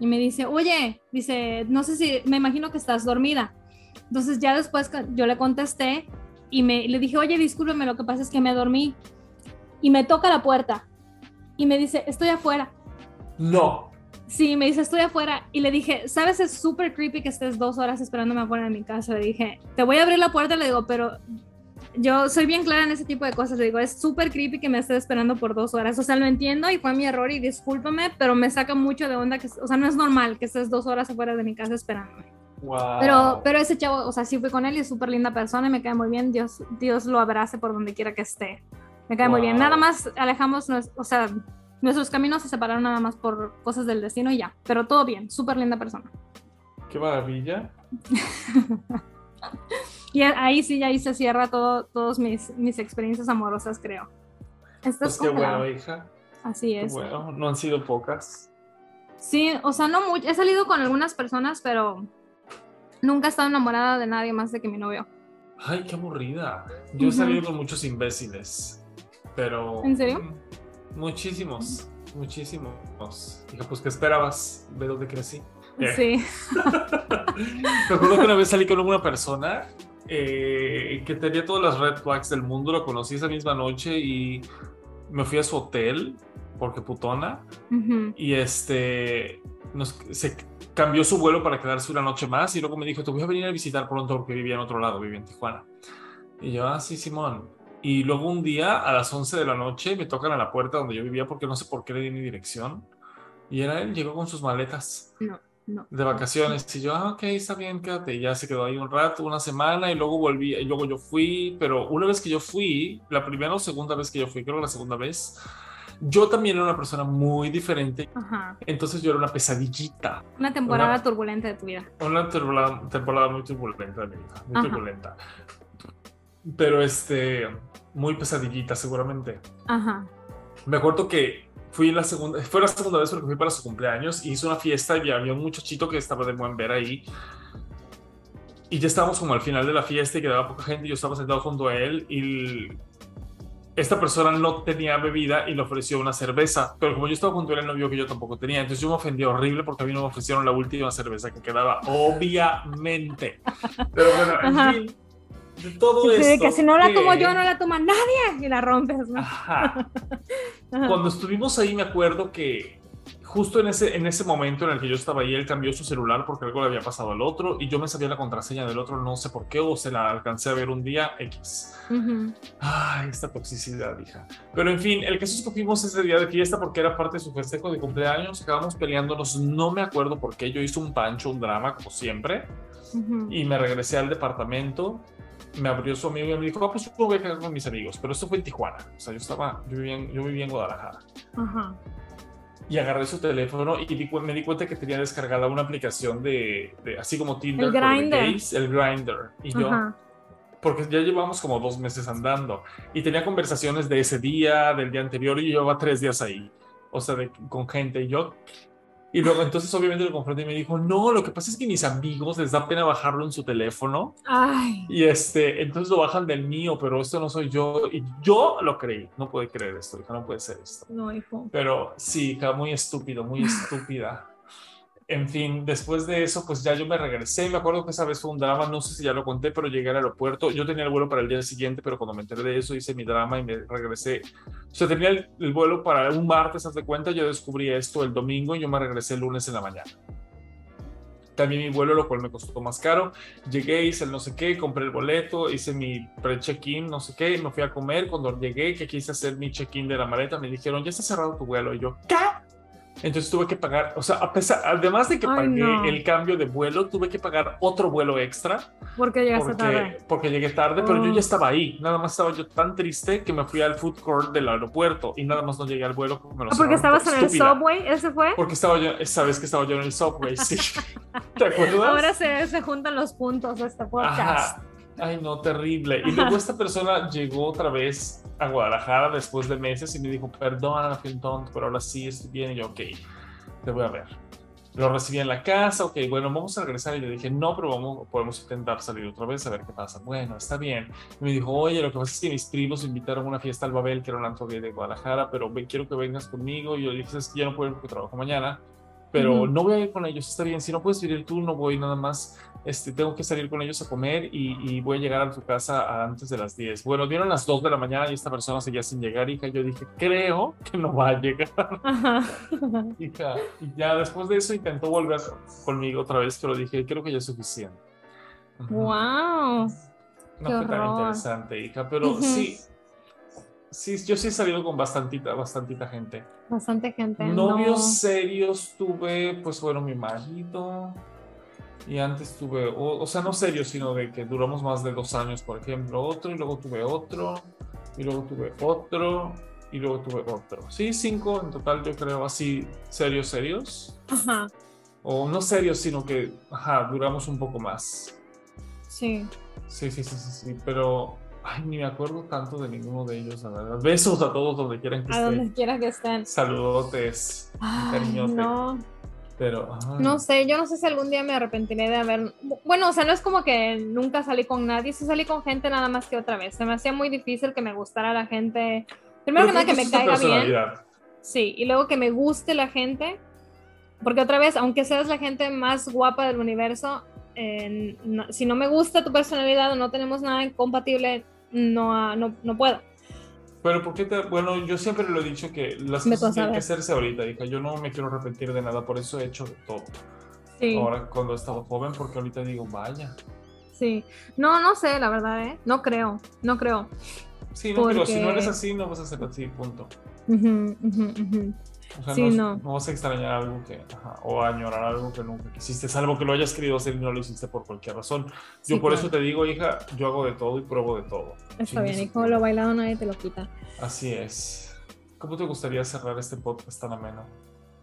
y me dice, oye, dice, no sé si, me imagino que estás dormida. Entonces ya después yo le contesté y me, le dije, oye, discúlpeme, lo que pasa es que me dormí. Y me toca la puerta y me dice, estoy afuera. No. Sí, me dice, estoy afuera. Y le dije, ¿sabes? Es súper creepy que estés dos horas esperándome afuera de mi casa. Le dije, te voy a abrir la puerta, le digo, pero yo soy bien clara en ese tipo de cosas. Le digo, es súper creepy que me estés esperando por dos horas. O sea, lo entiendo y fue mi error y discúlpame, pero me saca mucho de onda que, o sea, no es normal que estés dos horas afuera de mi casa esperándome. Wow. Pero, pero ese chavo, o sea, sí fui con él y es súper linda persona y me cae muy bien. Dios, Dios lo abrace por donde quiera que esté. Me cae muy bien. Nada más alejamos, o sea, nuestros caminos se separaron nada más por cosas del destino y ya. Pero todo bien, súper linda persona. Qué maravilla. [laughs] Y ahí sí, ahí se cierra todo, todas mis, mis experiencias amorosas, creo. Esto pues qué bueno, hija. Así es. bueno, no han sido pocas. Sí, o sea, no mucho. He salido con algunas personas, pero nunca he estado enamorada de nadie más de que mi novio. Ay, qué aburrida. Yo he salido con muchos imbéciles, pero... ¿En serio? Muchísimos, muchísimos. Dije, pues, ¿qué esperabas? Ve dónde crecí. Sí. [laughs] Me acuerdo que una vez salí con una persona eh, que tenía todas las red flags del mundo, lo conocí esa misma noche y me fui a su hotel, porque putona, y este, se cambió su vuelo para quedarse una noche más y luego me dijo, te voy a venir a visitar pronto porque vivía en otro lado, vivía en Tijuana. Y yo, ah, sí, Simón. Y luego un día a las 11 de la noche me tocan a la puerta donde yo vivía porque no sé por qué le di mi dirección. Y era él, llegó con sus maletas. No de vacaciones. Y yo, ah, ok, está bien, quédate. Y ya se quedó ahí un rato, una semana, y luego volví, y luego yo fui, pero una vez que yo fui, la primera o segunda vez que yo fui, creo que la segunda vez, yo también era una persona muy diferente. Entonces yo era una pesadillita. Una temporada turbulenta de tu vida. Una temporada, muy turbulenta de mi vida, muy turbulenta. Pero este, muy pesadillita seguramente. Ajá. Me acuerdo que fui la segunda, fue la segunda vez porque fui para su cumpleaños y hizo una fiesta y había un muchachito que estaba de buen ver ahí. Y ya estábamos como al final de la fiesta y quedaba poca gente y yo estaba sentado junto a él y esta persona no tenía bebida y le ofreció una cerveza, pero como yo estaba junto a él, él no vio que yo tampoco tenía. Entonces yo me ofendí horrible porque a mí no me ofrecieron la última cerveza que quedaba, obviamente. Pero bueno, en fin todo esto. que si no la tomo yo, no la toma nadie y la rompes. [laughs] Cuando estuvimos ahí, me acuerdo que justo en ese, en ese momento en el que yo estaba ahí, él cambió su celular porque algo le había pasado al otro y yo me sabía la contraseña del otro, no sé por qué, o se la alcancé a ver un día X. Ay, esta toxicidad, hija. Pero en fin, el caso es que fuimos ese día de fiesta porque era parte de su festejo de cumpleaños, acabamos peleándonos, no me acuerdo por qué, yo hice un pancho, un drama, como siempre, y me regresé al departamento me abrió su amigo y me dijo, ah, pues yo voy a quedar con mis amigos, pero esto fue en Tijuana, o sea, yo estaba, yo vivía en, yo vivía en Guadalajara. Ajá. Y agarré su teléfono y me di cuenta que tenía descargada una aplicación de, así como Tinder, el Grindr. el Grindr. Y yo, porque ya llevamos como dos meses andando y tenía conversaciones de ese día, del día anterior y yo llevaba tres días ahí, o sea, con gente. Y yo, y luego entonces obviamente lo confronté y me dijo, no, lo que pasa es que mis amigos les da pena bajarlo en su teléfono. Ay. Y este, entonces lo bajan del mío, pero esto no soy yo. Y yo lo creí. No puede creer esto, no puede ser esto. No, hijo. Pero sí, muy estúpido, muy estúpida en fin, después de eso, pues ya yo me regresé. Me acuerdo que esa vez fue un drama, no sé si ya lo conté, pero llegué al aeropuerto. Yo tenía el vuelo para el día siguiente, pero cuando me enteré de eso hice mi drama y me regresé. O sea, tenía el, vuelo para un martes, haz de cuenta. Yo descubrí esto el domingo y yo me regresé el lunes en la mañana. También mi vuelo, lo cual me costó más caro. Llegué, hice el no sé qué, compré el boleto, hice mi pre-check-in, no sé qué, me fui a comer. Cuando llegué, que quise hacer mi check-in de la maleta, me dijeron, ya está cerrado tu vuelo. Y yo, ¿qué? Entonces tuve que pagar, o sea, a pesar, además de que Ay, pagué no. el cambio de vuelo, tuve que pagar otro vuelo extra Porque llegaste porque, tarde. porque llegué tarde, pero yo Oh. ya estaba ahí. Nada más estaba yo tan triste que me fui al food court del aeropuerto y nada más no llegué al vuelo me lo Ah, porque estabas por en el estúpida. subway, ¿ese fue? Porque estaba yo, esa vez que estaba yo en el subway, sí. [laughs] ¿Te acuerdas? Ahora se, se juntan los puntos de este podcast. Ajá. Ay, no, terrible. Y luego esta persona llegó otra vez a Guadalajara después de meses y me dijo, perdona, fui un tonto, pero ahora sí estoy bien. Y yo, ok, te voy a ver. Lo recibí en la casa, ok, bueno, vamos a regresar. Y le dije, no, pero vamos, podemos intentar salir otra vez a ver qué pasa. Bueno, está bien. Y me dijo, oye, lo que pasa es que mis primos me invitaron a una fiesta al Babel, que era un antro de Guadalajara, pero quiero que vengas conmigo. Y yo le dije, es que ya no puedo ir porque trabajo mañana, pero Ujú. no voy a ir con ellos, está bien. Si no puedes ir tú, no voy nada más. Este, tengo que salir con ellos a comer y, y voy a llegar a tu casa antes de las 10. Bueno, dieron las 2 de la mañana y esta persona seguía sin llegar, hija. Yo dije, creo que no va a llegar, Ajá. [laughs] hija. Y ya después de eso intentó volver conmigo otra vez, pero dije, creo que ya es suficiente. Wow. No qué fue tan interesante, hija, pero Ujú. sí. Sí, yo sí he salido con bastantita, bastantita gente. Bastante gente. Novios no. serios tuve, pues bueno, mi marido. Y antes tuve, o, o sea, no serios, sino de que duramos más de dos años, por ejemplo, otro, y luego tuve otro, y luego tuve otro, y luego tuve otro. Sí, cinco en total, yo creo, así, serios, serios. Ajá. O no serios, sino que, ajá, duramos un poco más. Sí. Sí, sí, sí, sí, sí, pero, ay, ni me acuerdo tanto de ninguno de ellos, la verdad. Besos a todos donde quieran que A estén. donde quiera que estén. Saludotes, Ay, cariñote. no. Pero, ay. No sé, yo no sé si algún día me arrepentiré de haber. Bueno, o sea, no es como que nunca salí con nadie, sí salí con gente nada más que otra vez. Se me hacía muy difícil que me gustara la gente. Primero Pero que nada, que me caiga bien. Sí, y luego que me guste la gente. Porque otra vez, aunque seas la gente más guapa del universo, eh, no- si no me gusta tu personalidad o no tenemos nada compatible, no, ah, no, no puedo. Pero ¿por qué te...? Bueno, yo siempre lo he dicho que las Me cosas tienen que hacerse ahorita, hija. Yo no me quiero arrepentir de nada, por eso he hecho de todo. Sí, Ahora, cuando he estado joven, porque ahorita digo, vaya. sí. No, no sé, la verdad, ¿eh? No creo, no creo. Sí, no, pero si no Porque- eres así, no vas a ser así, punto. Ujú, ujú, ujú. O sea, Sí, no, no. vas a extrañar algo que... ajá, o añorar algo que nunca quisiste, salvo que lo hayas querido hacer y no lo hiciste por cualquier razón. Yo Sí, por claro. eso te digo, hija, yo hago de todo y pruebo de todo. Está bien, hijo, lo bailado nadie te lo quita. Así es. ¿Cómo te gustaría cerrar este podcast tan ameno?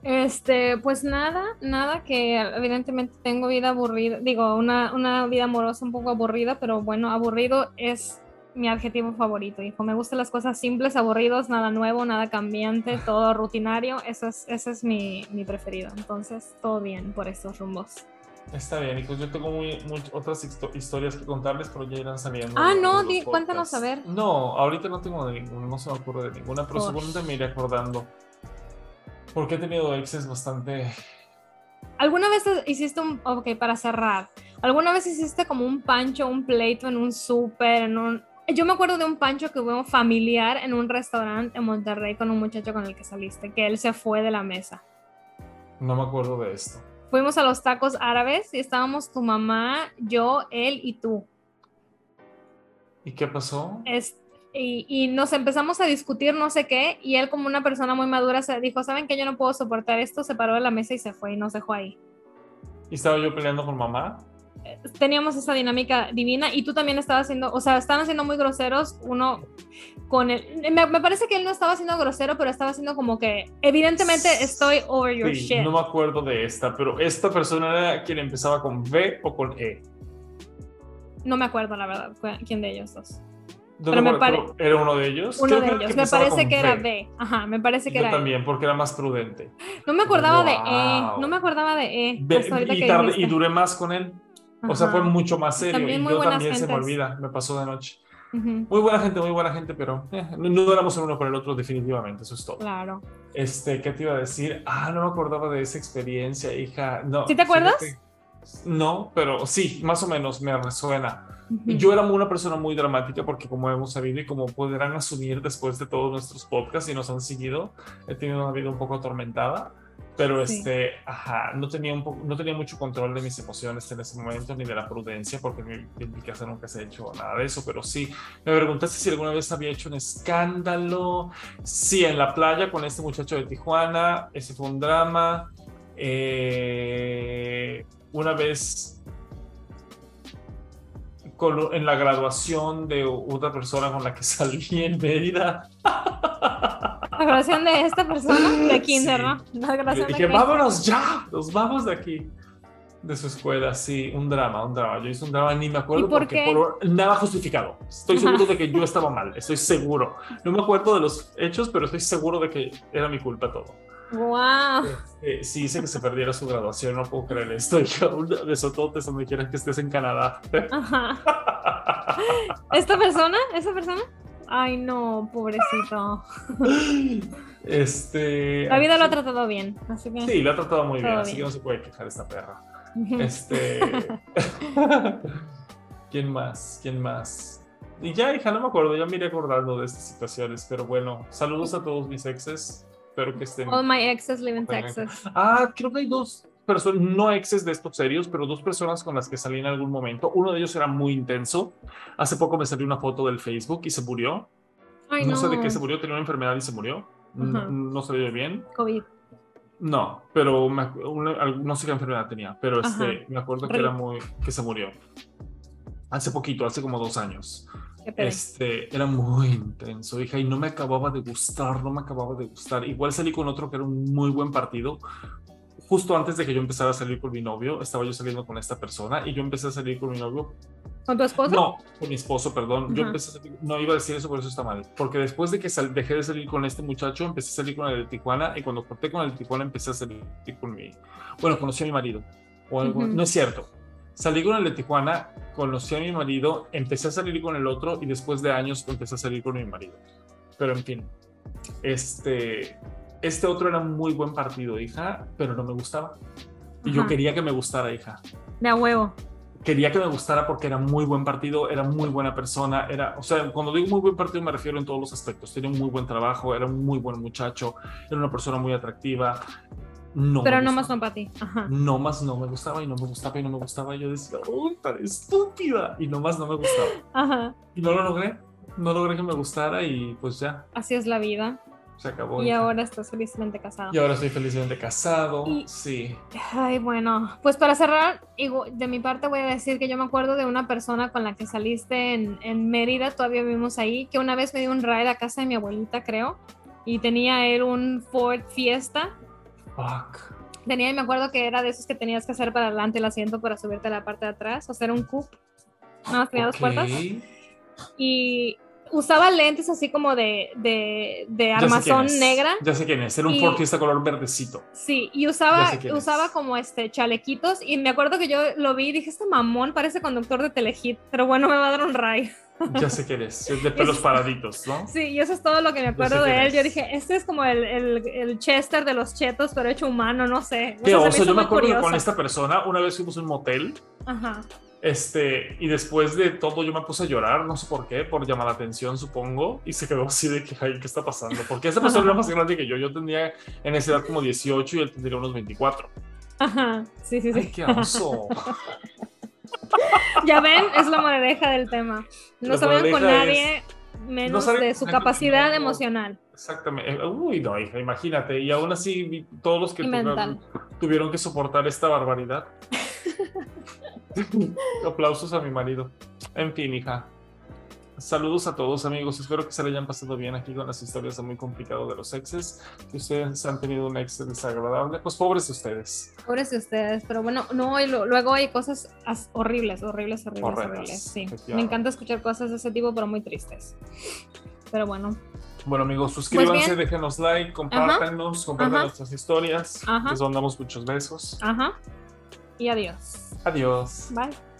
Este, pues nada, nada, que evidentemente tengo vida aburrida, digo, una, una vida amorosa un poco aburrida, pero bueno, aburrido es mi adjetivo favorito, hijo. Me gustan las cosas simples, aburridos, nada nuevo, nada cambiante, [laughs] todo rutinario, eso es, ese es mi, mi preferido. Entonces, todo bien por estos rumbos. Está bien, hijos. Yo tengo muy, muy- otras histo- historias que contarles, pero ya irán saliendo. Ah, no, di- cuéntanos a ver. No, ahorita no tengo de ninguna, no se me ocurre de ninguna, pero seguramente me iré acordando. Porque he tenido exes bastante. ¿Alguna vez hiciste un, ok, para cerrar, ¿alguna vez hiciste como un pancho, un pleito en un súper, en un... Yo me acuerdo de un pancho que hubo familiar en un restaurante en Monterrey con un muchacho con el que saliste, que él se fue de la mesa. No me acuerdo de esto. Fuimos a los tacos árabes y estábamos tu mamá, yo, él y tú. ¿Y qué pasó? Es- y, y nos empezamos a discutir no sé qué y él como una persona muy madura se dijo, ¿saben que yo no puedo soportar esto? Se paró de la mesa y se fue y nos dejó ahí. ¿Y estaba yo peleando con mamá? Teníamos esa dinámica divina y tú también estabas haciendo, o sea, estaban siendo muy groseros, uno con él. Me, me parece que él no estaba siendo grosero, pero estaba haciendo como que, evidentemente estoy over your Sí, shit. no me acuerdo de esta, pero esta persona era quien empezaba con V o con E. No me acuerdo, la verdad, quién de ellos dos. No Pero me ¿Era uno de ellos? Uno Creo de era ellos, me parece que era V. B. Ajá, me parece que Yo era E. también, porque era más prudente. No me acordaba de Wow. E, no me acordaba de E. Hasta y, que tarde- y duré más con él. O sea, Ajá. fue mucho más serio. También y yo también se me gentes. olvida, me pasó de noche. Ujú, Muy buena gente, muy buena gente, pero eh, no, no éramos el uno por el otro, definitivamente, eso es todo. Claro. Este, ¿qué te iba a decir? Ah, no me acordaba de esa experiencia, hija. No, ¿Sí te acuerdas? fíjate. No, pero sí, más o menos me resuena. Ujú. Yo era una persona muy dramática porque como hemos sabido y como podrán asumir después de todos nuestros podcasts y nos han seguido, he tenido una vida un poco atormentada, Pero Sí. este, ajá, no tenía, un poco, no tenía mucho control de mis emociones en ese momento, ni de la prudencia, porque en mi, en mi casa nunca se ha hecho nada de eso. Pero sí, me preguntaste si alguna vez había hecho un escándalo. Sí, en la playa con este muchacho de Tijuana, ese fue un drama. Eh, una vez con- en la graduación de otra persona con la que [laughs] salí en Mérida. [laughs] La grabación de esta persona de Kinder, Sí. ¿no? La grabación de dije, Kinder. vámonos ya, nos vamos de aquí. De su escuela, sí, un drama, un drama. Yo hice un drama, ni me acuerdo ¿Y por porque qué? por nada justificado. Estoy seguro de que yo estaba mal, estoy seguro. No me acuerdo de los hechos, pero estoy seguro de que era mi culpa todo. Wow. Eh, sí hice que se perdiera su graduación, no puedo creer esto. [laughs] Hija, un besotote donde quieras que estés en Canadá. Ajá. ¿Esta persona? ¿Esa persona? Ay, no, pobrecito. Este. La vida lo ha tratado bien, así que. Sí, lo ha tratado muy bien, Todo así que bien. no se puede quejar esta perra. Este. [laughs] ¿Quién más? ¿Quién más? Y ya, hija, no me acuerdo, ya me iré acordando de estas situaciones, pero bueno, saludos a todos mis exes. Espero que estén. All my exes live in. Texas. Ah, creo que hay dos personas, no exes de estos serios, pero dos personas con las que salí en algún momento. Uno de ellos era muy intenso. Hace poco me salió una foto del Facebook y se murió. Ay, no, no. sé de qué se murió, tenía una enfermedad y se murió. N- Ajá. No se ve bien. COVID. No, pero me una- no sé qué enfermedad tenía, pero este, me acuerdo que Rip. era muy, que se murió. Hace poquito, hace como dos años. Este, era muy intenso, hija, y no me acababa de gustar, no me acababa de gustar. Igual salí con otro que era un muy buen partido. Justo antes de que yo empezara a salir con mi novio, estaba yo saliendo con esta persona y yo empecé a salir con mi novio. ¿Con tu esposo? No, con mi esposo, perdón. Yo Ajá. empecé a salir- no iba a decir eso, por eso está mal. Porque después de que sal- dejé de salir con este muchacho, empecé a salir con el de Tijuana y cuando corté con el de Tijuana empecé a salir con mi... Bueno, conocí a mi marido. O algo- Ujú. No es cierto. Salí con el de Tijuana, conocí a mi marido, empecé a salir con el otro y después de años empecé a salir con mi marido. Pero en fin, este, este otro era un muy buen partido, hija, pero no me gustaba. Y yo Ajá. quería que me gustara, hija De a huevo. quería que me gustara porque era muy buen partido, era muy buena persona, era, o sea, cuando digo muy buen partido me refiero en todos los aspectos. Tenía un muy buen trabajo, era un muy buen muchacho, era una persona muy atractiva. No Pero me no más gustaba. no para ti. Ajá. No más no me gustaba y no me gustaba y no me gustaba. Y yo decía, ¡oh, tan estúpida! Y no más no me gustaba. Ajá. Y no lo logré. No logré que me gustara y pues ya, Así es la vida. Se acabó. Y hija. ahora estás felizmente casado. y ahora estoy felizmente casado. Y- Sí. Ay, bueno, pues para cerrar, de mi parte voy a decir que yo me acuerdo de una persona con la que saliste en, en Mérida, todavía vivimos ahí, que una vez me dio un ride a casa de mi abuelita, creo, y tenía él un Ford Fiesta. Fuck. Tenía, y me acuerdo que era de esos que tenías que hacer para adelante el asiento para subirte a la parte de atrás, era un coupe. Nada más tenía dos puertas. Y usaba lentes así como de, de, de armazón negra. Ya sé quién es. Era un Fiesta color verdecito. Sí, y usaba, es. usaba como este chalequitos y me acuerdo que yo lo vi y dije, este mamón parece conductor de Telehit, pero bueno, me va a dar un ray. [laughs] Ya sé quién es. Es de [laughs] pelos paraditos, ¿no? [laughs] Sí, y eso es todo lo que me acuerdo de él. es. Yo dije, este es como el, el, el Chester de los chetos, pero hecho humano, no sé. O Qué sea, se me oso. Yo me acuerdo que con curioso. esta persona, una vez fuimos a un motel, Ajá. Este, y después de todo yo me puse a llorar, no sé por qué, por llamar la atención, supongo, y se quedó así de que, ay, ¿qué está pasando? Porque esa persona era más grande que yo. Yo tenía en esa edad como 18 y él tendría unos 24. Ajá. Sí, sí, sí. Ay, qué oso. [laughs] Ya ven, es la moraleja del tema. No se vayan con nadie menos de su capacidad no. emocional. Exactamente. Eh, Uy, no, hija, imagínate. Y aún así, todos los que tuvieron- tuvieron que soportar esta barbaridad. [laughs] [laughs] Aplausos a mi marido. En fin, hija. Saludos a todos, amigos. Espero que se le hayan pasado bien aquí con las historias de muy complicado de los exes. Si ustedes han tenido un ex desagradable, pues pobres de ustedes. Pobres de ustedes, pero bueno, no, y lo- luego hay cosas as- horribles, horribles, horribles, horribles. Sí, me encanta escuchar cosas de ese tipo, pero muy tristes. Pero bueno, Bueno, amigos, suscríbanse, Pues déjenos like, compártanos, compartan nuestras historias. Ajá. Les mandamos muchos besos. ajá. Y adiós. Adiós. Bye.